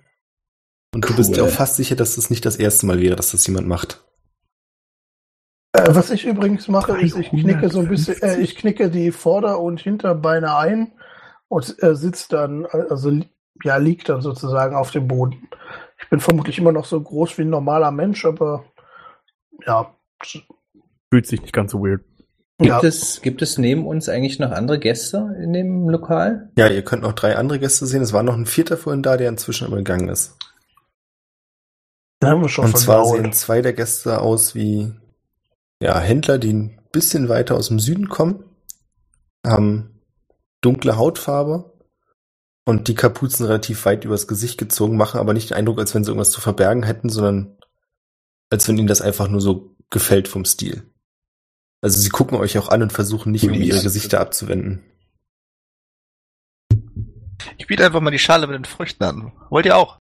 Und du bist Cool. dir auch fast sicher, dass das nicht das erste Mal wäre, dass das jemand macht. Äh, was ich übrigens mache, ist, ich knicke so ein bisschen, äh, ich knicke die Vorder- und Hinterbeine ein und äh, sitze dann, also ja, liegt dann sozusagen auf dem Boden. Ich bin vermutlich immer noch so groß wie ein normaler Mensch, aber ja. Fühlt sich nicht ganz so weird. Gibt, ja. es, gibt es neben uns eigentlich noch andere Gäste in dem Lokal? Ja, ihr könnt noch drei andere Gäste sehen. Es war noch ein vierter vorhin da, der inzwischen gegangen ist. Da haben wir schon Und zwar sehen zwei der Gäste aus wie ja, Händler, die ein bisschen weiter aus dem Süden kommen, haben dunkle Hautfarbe und die Kapuzen relativ weit übers Gesicht gezogen, machen aber nicht den Eindruck, als wenn sie irgendwas zu verbergen hätten, sondern als wenn ihnen das einfach nur so gefällt vom Stil. Also sie gucken euch auch an und versuchen nicht irgendwie ihre Gesichter abzuwenden. Ich biete einfach mal die Schale mit den Früchten an. Wollt ihr auch?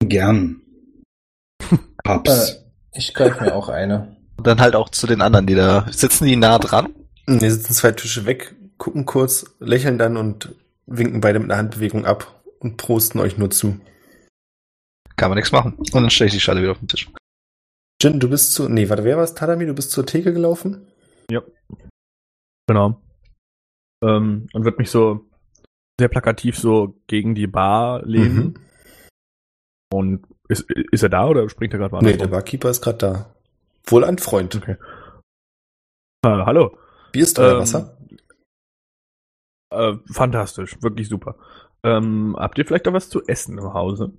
Gern. (laughs) Paps. Ich greife mir auch eine. Und dann halt auch zu den anderen, die da sitzen, die nah dran. Wir sitzen zwei Tische weg, gucken kurz, lächeln dann und winken beide mit einer Handbewegung ab und prosten euch nur zu. kann man nichts machen. Und dann stelle ich die Schale wieder auf den Tisch. Jin, du bist zu. Nee, warte, wer war es? Tadami, du bist zur Theke gelaufen? Genau. Ähm, und wird mich so sehr plakativ so gegen die Bar lehnen. Mhm. Und ist, ist er da oder springt er gerade mal? Nee, der Barkeeper ist gerade da. Wohl ein Freund. Okay. Ah, hallo. Wie ist euer Ähm, Wasser? Äh, fantastisch, wirklich super. Ähm, habt ihr vielleicht noch was zu essen im Hause?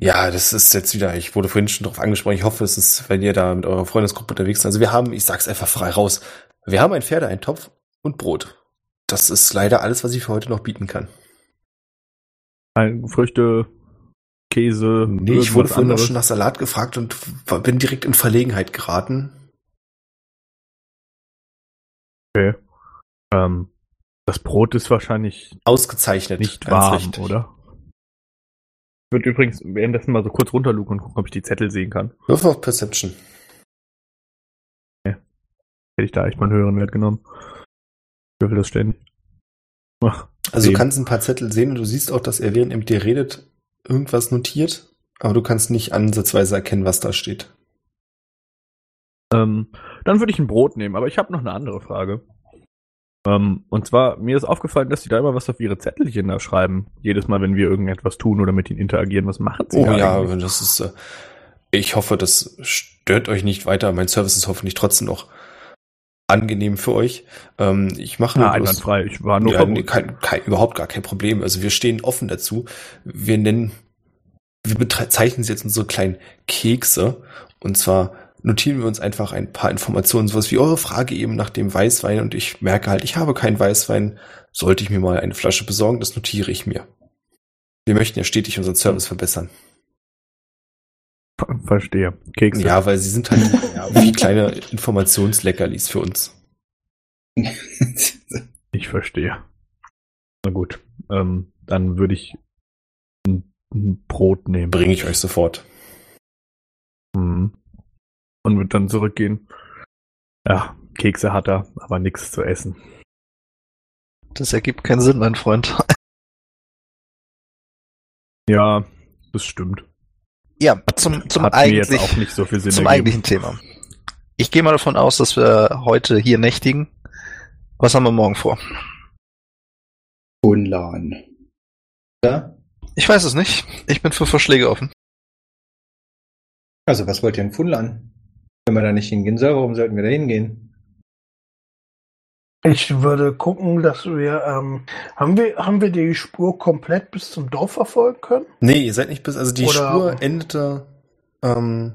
Ja, das ist jetzt wieder, ich wurde vorhin schon darauf angesprochen, ich hoffe, es ist, wenn ihr da mit eurer Freundesgruppe unterwegs seid. Also wir haben, ich sag's einfach frei raus, wir haben ein Pferdeeintopf und Brot. Das ist leider alles, was ich für heute noch bieten kann. Ein, Früchte, Käse, Nee, ich wurde vorhin anderes? schon nach Salat gefragt und bin direkt in Verlegenheit geraten. Okay. Ähm, das Brot ist wahrscheinlich Ausgezeichnet. nicht warm, richtig. oder? Ich würde übrigens währenddessen mal so kurz runterlugen und gucken, ob ich die Zettel sehen kann. Wirf auf Perception. Hätte ich da echt mal einen höheren Wert genommen. Ich würfel das ständig. Ach, Also du kannst ein paar Zettel sehen und du siehst auch, dass er während er mit dir redet irgendwas notiert, aber du kannst nicht ansatzweise erkennen, was da steht. Ähm, dann würde ich ein Brot nehmen, aber ich habe noch eine andere Frage. Ähm, und zwar, mir ist aufgefallen, dass die da immer was auf ihre Zettelchen da schreiben. Jedes Mal, wenn wir irgendetwas tun oder mit ihnen interagieren. Was machen sie Oh da ja, eigentlich? das ist. Äh, ich hoffe, das stört euch nicht weiter. Mein Service ist hoffentlich trotzdem noch angenehm für euch. Ähm, ich mache nur bloß- einwandfrei. Ich war nur ja, kein, kein, überhaupt gar kein Problem. Also wir stehen offen dazu. Wir nennen, wir bezeichnen sie jetzt unsere kleinen Kekse. Und zwar notieren wir uns einfach ein paar Informationen, sowas wie eure Frage eben nach dem Weißwein. Und ich merke halt, ich habe keinen Weißwein. Sollte ich mir mal eine Flasche besorgen, das notiere ich mir. Wir möchten ja stetig unseren Service verbessern. (laughs) Verstehe. Kekse. Ja, weil sie sind halt ja, wie kleine Informationsleckerlis für uns. (laughs) Ich verstehe. Na gut. Ähm, dann würde ich ein, ein Brot nehmen. Bringe ich euch sofort. Mhm. Und würde dann zurückgehen. Ja, Kekse hat er, aber nichts zu essen. Das ergibt keinen Sinn, mein Freund. Ja, das stimmt. Ja, zum, zum hat mir jetzt eigentlich, auch nicht so viel Sinn zum ergeben. eigentlichen Thema. Ich gehe mal davon aus, dass wir heute hier nächtigen. Was haben wir morgen vor? Unlan. Ja? Ich weiß es nicht. Ich bin für Vorschläge offen. Also, was wollt ihr in Funlan? Wenn wir da nicht hingehen sollen, warum sollten wir da hingehen? Ich würde gucken, dass wir, ähm, haben wir, haben wir die Spur komplett bis zum Dorf verfolgen können? Nee, ihr seid nicht bis, also die Oder- Spur endete ähm,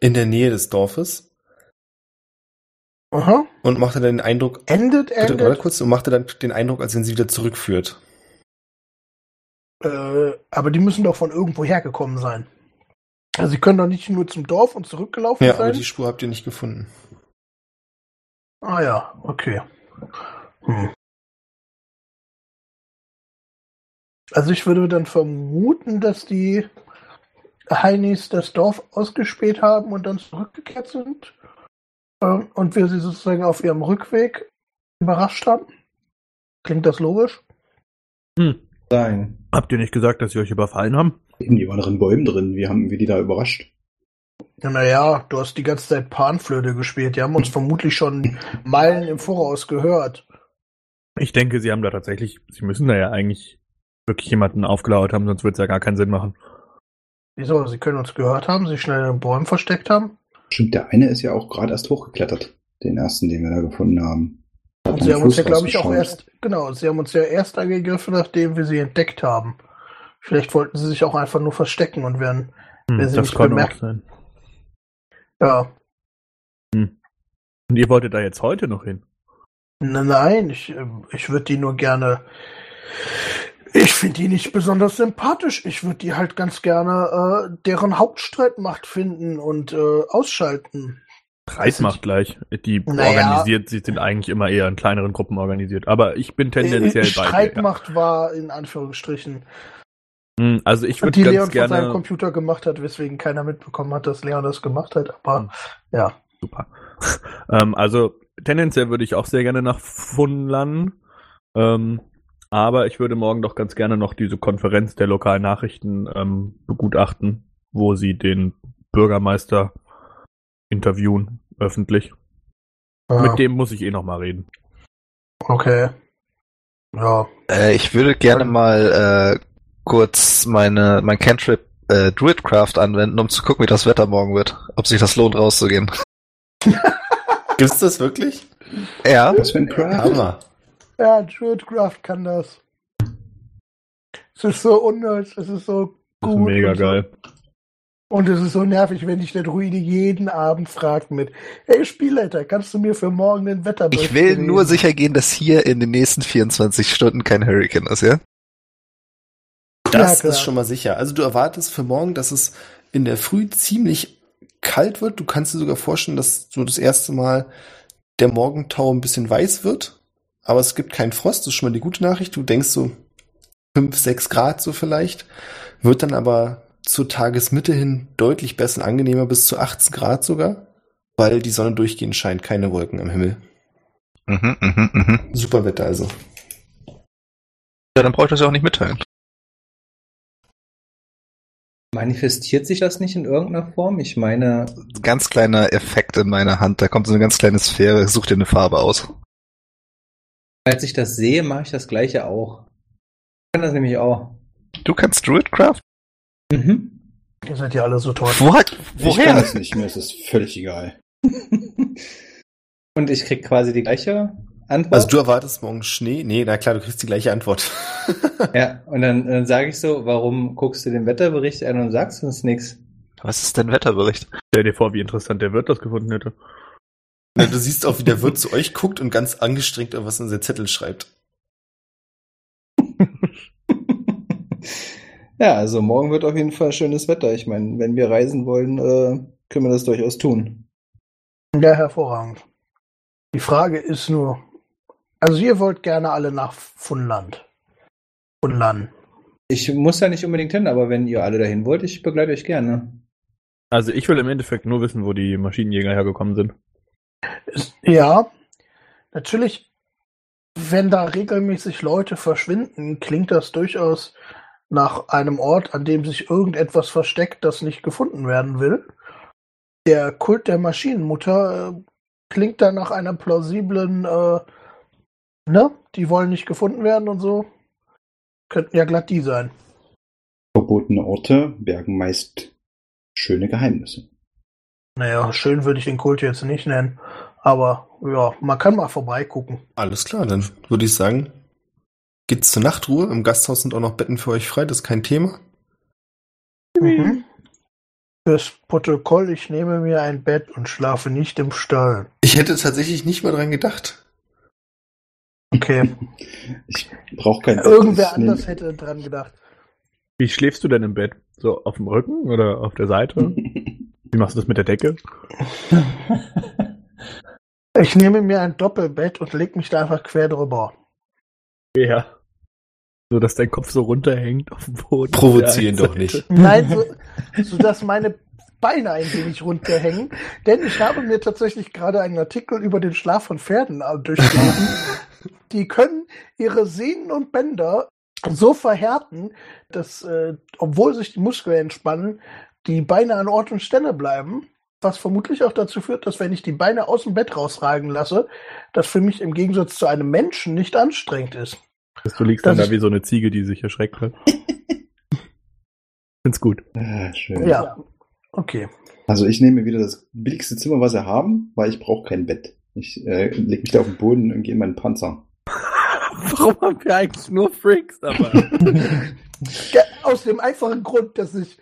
in der Nähe des Dorfes Aha. und machte dann den Eindruck, Endet, warte, warte endet. kurz, und machte dann den Eindruck, als wenn sie wieder zurückführt. Äh, aber die müssen doch von irgendwo hergekommen sein. Also sie können doch nicht nur zum Dorf und zurückgelaufen Ja, aber sein. die Spur habt ihr nicht gefunden. ah ja, okay. Hm. Also ich würde dann vermuten, dass die Heinis das Dorf ausgespäht haben und dann zurückgekehrt sind. Ähm, und wir sie sozusagen auf ihrem Rückweg überrascht haben. Klingt das logisch? Hm. Sein. Habt ihr nicht gesagt, dass sie euch überfallen haben? Eben, die waren in Bäumen drin. Wie haben wir die da überrascht? Ja, naja, du hast die ganze Zeit Panflöte gespielt. Die haben uns vermutlich schon Meilen im Voraus gehört. Ich denke, sie haben da tatsächlich, sie müssen da ja eigentlich wirklich jemanden aufgelauert haben, sonst würde es ja gar keinen Sinn machen. Wieso? Sie können uns gehört haben, sich schnell in den Bäumen versteckt haben. Stimmt, der eine ist ja auch gerade erst hochgeklettert. Den ersten, den wir da gefunden haben. Hat Und sie haben uns ja, glaube ich, auch erst, genau, sie haben uns ja erst angegriffen, nachdem wir sie entdeckt haben. Vielleicht wollten sie sich auch einfach nur verstecken und werden, Hm, Wer sie das nicht bemerkt. sein. Ja. Und ihr wolltet da jetzt heute noch hin? Nein, ich, ähm, ich würde die nur gerne. Ich finde die nicht besonders sympathisch. Ich würde die halt ganz gerne äh, deren Hauptstreitmacht finden und äh, ausschalten. Streitmacht gleich. Die Naja. organisiert, sie sind eigentlich immer eher in kleineren Gruppen organisiert. Aber ich bin tendenziell Äh, bei dir. Ja. Streitmacht war in Anführungsstrichen. Hm, Also ich würde die ganz Leon von seinem gerne. Computer gemacht hat, weswegen keiner mitbekommen hat, dass Leon das gemacht hat. Aber Hm. ja. Super. (laughs) ähm, also tendenziell würde ich auch sehr gerne nach Funlan. Ähm, Aber ich würde morgen doch ganz gerne noch diese Konferenz der lokalen Nachrichten ähm, begutachten, wo sie den Bürgermeister interviewen, öffentlich. Ja, Mit dem muss ich eh noch mal reden. Okay. Ja. Äh, ich würde gerne mal äh, kurz meine mein Cantrip äh, Druidcraft anwenden, um zu gucken, wie das Wetter morgen wird. Ob sich das lohnt, rauszugehen. (laughs) Gibt's das wirklich? Ja. Was für ein Craft? Hammer. Ja, Druidcraft kann das. Es ist so unnötig, es ist so Das ist gut. mega und geil. Und es ist so nervig, wenn dich der Druide jeden Abend fragt mit, hey Spielleiter, kannst du mir für morgen den Wetterbericht Ich will geben?" nur sicher gehen, dass hier in den nächsten 24 Stunden kein Hurricane ist, ja? Das klar. ist schon mal sicher. Also du erwartest für morgen, dass es in der Früh ziemlich kalt wird. Du kannst dir sogar vorstellen, dass so das erste Mal der Morgentau ein bisschen weiß wird. Aber es gibt keinen Frost. Das ist schon mal die gute Nachricht. Du denkst so fünf, sechs Grad so vielleicht. Wird dann aber zur Tagesmitte hin deutlich besser und angenehmer bis zu 18 Grad sogar. Weil die Sonne durchgehend scheint. Keine Wolken am Himmel. Mhm, mhm, mhm. Super Wetter also. Ja, dann brauche ich das ja auch nicht mitteilen. Manifestiert sich das nicht in irgendeiner Form? Ich meine, Ganz kleiner Effekt in meiner Hand. Da kommt so eine ganz kleine Sphäre. Such dir eine Farbe aus. als ich das sehe, mache ich das gleiche auch. Ich kann das nämlich auch. Du kannst Druidcraft? Mhm. Ihr seid ja alle so toll. Wo, Ich kann woher? das nicht, ist es völlig egal. (laughs) Und ich krieg quasi die gleiche Antwort. Also du erwartest morgen Schnee? Nee, na klar, du kriegst die gleiche Antwort. (laughs) ja, und dann, dann sage ich so, warum guckst du den Wetterbericht an und sagst uns nichts? Was ist denn Wetterbericht? Stell dir vor, wie interessant der Wirt das gefunden hätte. Na, du siehst auch, wie der Wirt zu euch guckt und ganz angestrengt irgendwas in seinen Zettel schreibt. (laughs) ja, also morgen wird auf jeden Fall schönes Wetter. Ich meine, wenn wir reisen wollen, äh, können wir das durchaus tun. Ja, hervorragend. Die Frage ist nur, also ihr wollt gerne alle nach Funland. Funland. Ich muss da nicht unbedingt hin, aber wenn ihr alle dahin wollt, ich begleite euch gerne. Also ich will im Endeffekt nur wissen, wo die Maschinenjäger hergekommen sind. Ja, natürlich, wenn da regelmäßig Leute verschwinden, klingt das durchaus nach einem Ort, an dem sich irgendetwas versteckt, das nicht gefunden werden will. Der Kult der Maschinenmutter äh, klingt da nach einer plausiblen, äh, ne? Die wollen nicht gefunden werden und so. Könnten ja glatt die sein. Verbotene Orte bergen meist schöne Geheimnisse. Naja, schön würde ich den Kult jetzt nicht nennen. Aber ja, man kann mal vorbeigucken. Alles klar, dann würde ich sagen, geht's zur Nachtruhe. Im Gasthaus sind auch noch Betten für euch frei, das ist kein Thema. Mhm. Fürs Protokoll, ich nehme mir ein Bett und schlafe nicht im Stall. Ich hätte tatsächlich nicht mal dran gedacht. Okay. Ich brauche kein Irgendwer anders hätte dran gedacht. Wie schläfst du denn im Bett? So auf dem Rücken oder auf der Seite? (laughs) Wie machst du das mit der Decke? Ich nehme mir ein Doppelbett und leg mich da einfach quer drüber. Ja. So, dass dein Kopf so runterhängt auf dem Boden. Provozieren doch nicht. (laughs) Nein, so, so dass meine Beine ein wenig runterhängen. Denn ich habe mir tatsächlich gerade einen Artikel über den Schlaf von Pferden äh, durchgelesen. (laughs) Die können ihre Sehnen und Bänder so verhärten, dass, äh, obwohl sich die Muskeln entspannen, die Beine an Ort und Stelle bleiben. Was vermutlich auch dazu führt, dass wenn ich die Beine aus dem Bett rausragen lasse, das für mich im Gegensatz zu einem Menschen nicht anstrengend ist. Du liegst Das dann da wie so eine Ziege, die sich erschreckt hat. (laughs) Find's gut. Ah, schön. Ja. Okay. Also ich nehme wieder das billigste Zimmer, was wir haben, weil ich brauche kein Bett. Ich äh, lege mich da auf den Boden und gehe in meinen Panzer. (laughs) Warum haben wir eigentlich nur Freaks dabei? (laughs) Aus dem einfachen Grund, dass ich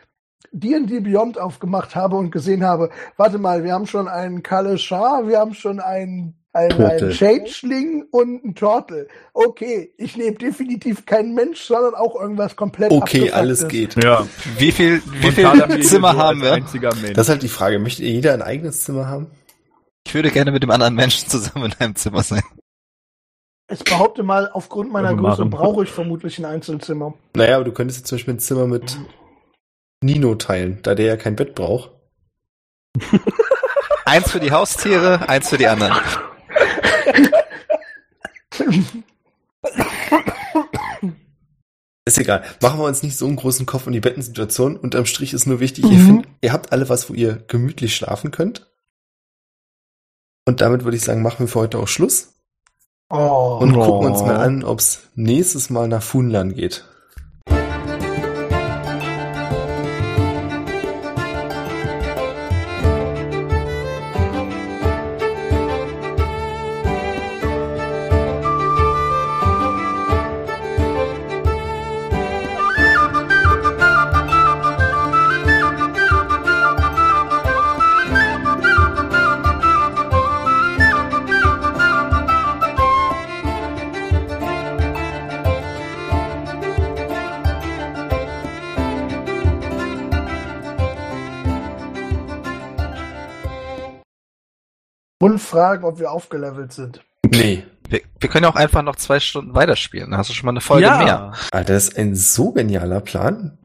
D&D Beyond aufgemacht habe und gesehen habe, warte mal, wir haben schon einen Kalle Schar, wir haben schon einen, einen, einen Changeling und einen Turtle. Okay, ich nehme definitiv keinen Mensch, sondern auch irgendwas komplett Okay, alles geht. ja. Wie viel, wie viel Zimmer haben wir? Das ist halt die Frage, möchte jeder ein eigenes Zimmer haben? Ich würde gerne mit dem anderen Menschen zusammen in einem Zimmer sein. Ich behaupte mal, aufgrund meiner Größe machen. brauche ich vermutlich ein Einzelzimmer. Naja, aber du könntest jetzt zum Beispiel ein Zimmer mit Nino teilen, da der ja kein Bett braucht. (laughs) Eins für die Haustiere, eins für die anderen. Ist egal. Machen wir uns nicht so einen großen Kopf um die Bettensituation. Unterm Strich ist nur wichtig, ihr, Mhm. findet, ihr habt alle was, wo ihr gemütlich schlafen könnt. Und damit würde ich sagen, machen wir für heute auch Schluss Oh. und Oh. gucken uns mal an, ob es nächstes Mal nach Funland geht. Und fragen, ob wir aufgelevelt sind. Nee. Wir, wir können ja auch einfach noch zwei Stunden weiterspielen. Dann hast du schon mal eine Folge mehr. Alter, das ist ein so genialer Plan.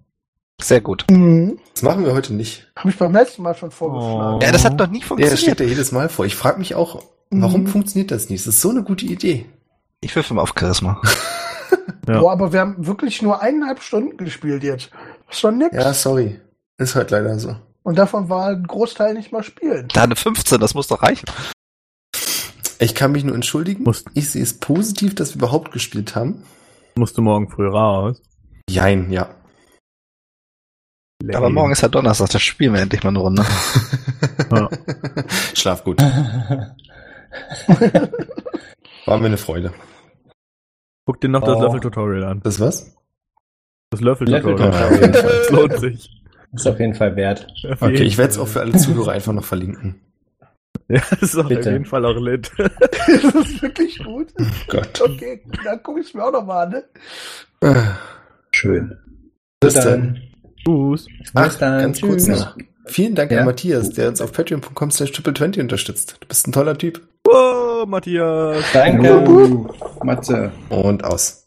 Sehr gut. Mhm. Das machen wir heute nicht. Habe ich beim letzten Mal schon vorgeschlagen. Oh. Ja, das hat noch nie Ja, das funktioniert. steht ja jedes Mal vor. Ich frage mich auch, warum Mhm. funktioniert das nicht? Das ist so eine gute Idee. ich würfel mal auf Charisma. (laughs) Ja. Boah, aber wir haben wirklich nur eineinhalb Stunden gespielt jetzt. Das ist schon nix. Ja, sorry. Ist halt leider so. Und davon war ein Großteil nicht mal spielen. Da eine 15, das muss doch reichen. Ich kann mich nur entschuldigen. Musst- Ich sehe es positiv, dass wir überhaupt gespielt haben. Musst du morgen früh raus. Jein, ja. Aber morgen ist ja Donnerstag, da spielen wir endlich mal eine Runde. Ja. (laughs) Schlaf gut. War mir eine Freude. Guck dir noch das Oh. Löffel-Tutorial an. Das was? Das Löffel-Tutorial. Löffel-Tutorial. (laughs) Das lohnt sich. Ist auf jeden Fall wert. Auf Okay, ich werde es auch für alle Zuhörer einfach noch verlinken. (laughs) Ja, das ist auf jeden Fall auch lit. (laughs) das ist wirklich gut. Gott. Okay, dann gucke ich es mir auch nochmal an. Ne? Ah, Schön. Bis Bis dann. Tschüss. Ach, Bis dann. ganz kurz Tschüss. noch. Vielen Dank Ja? an Matthias, der uns auf patreon.com slash triple20 unterstützt. Du bist ein toller Typ. Oh, Matthias. Danke. Matze. Und aus.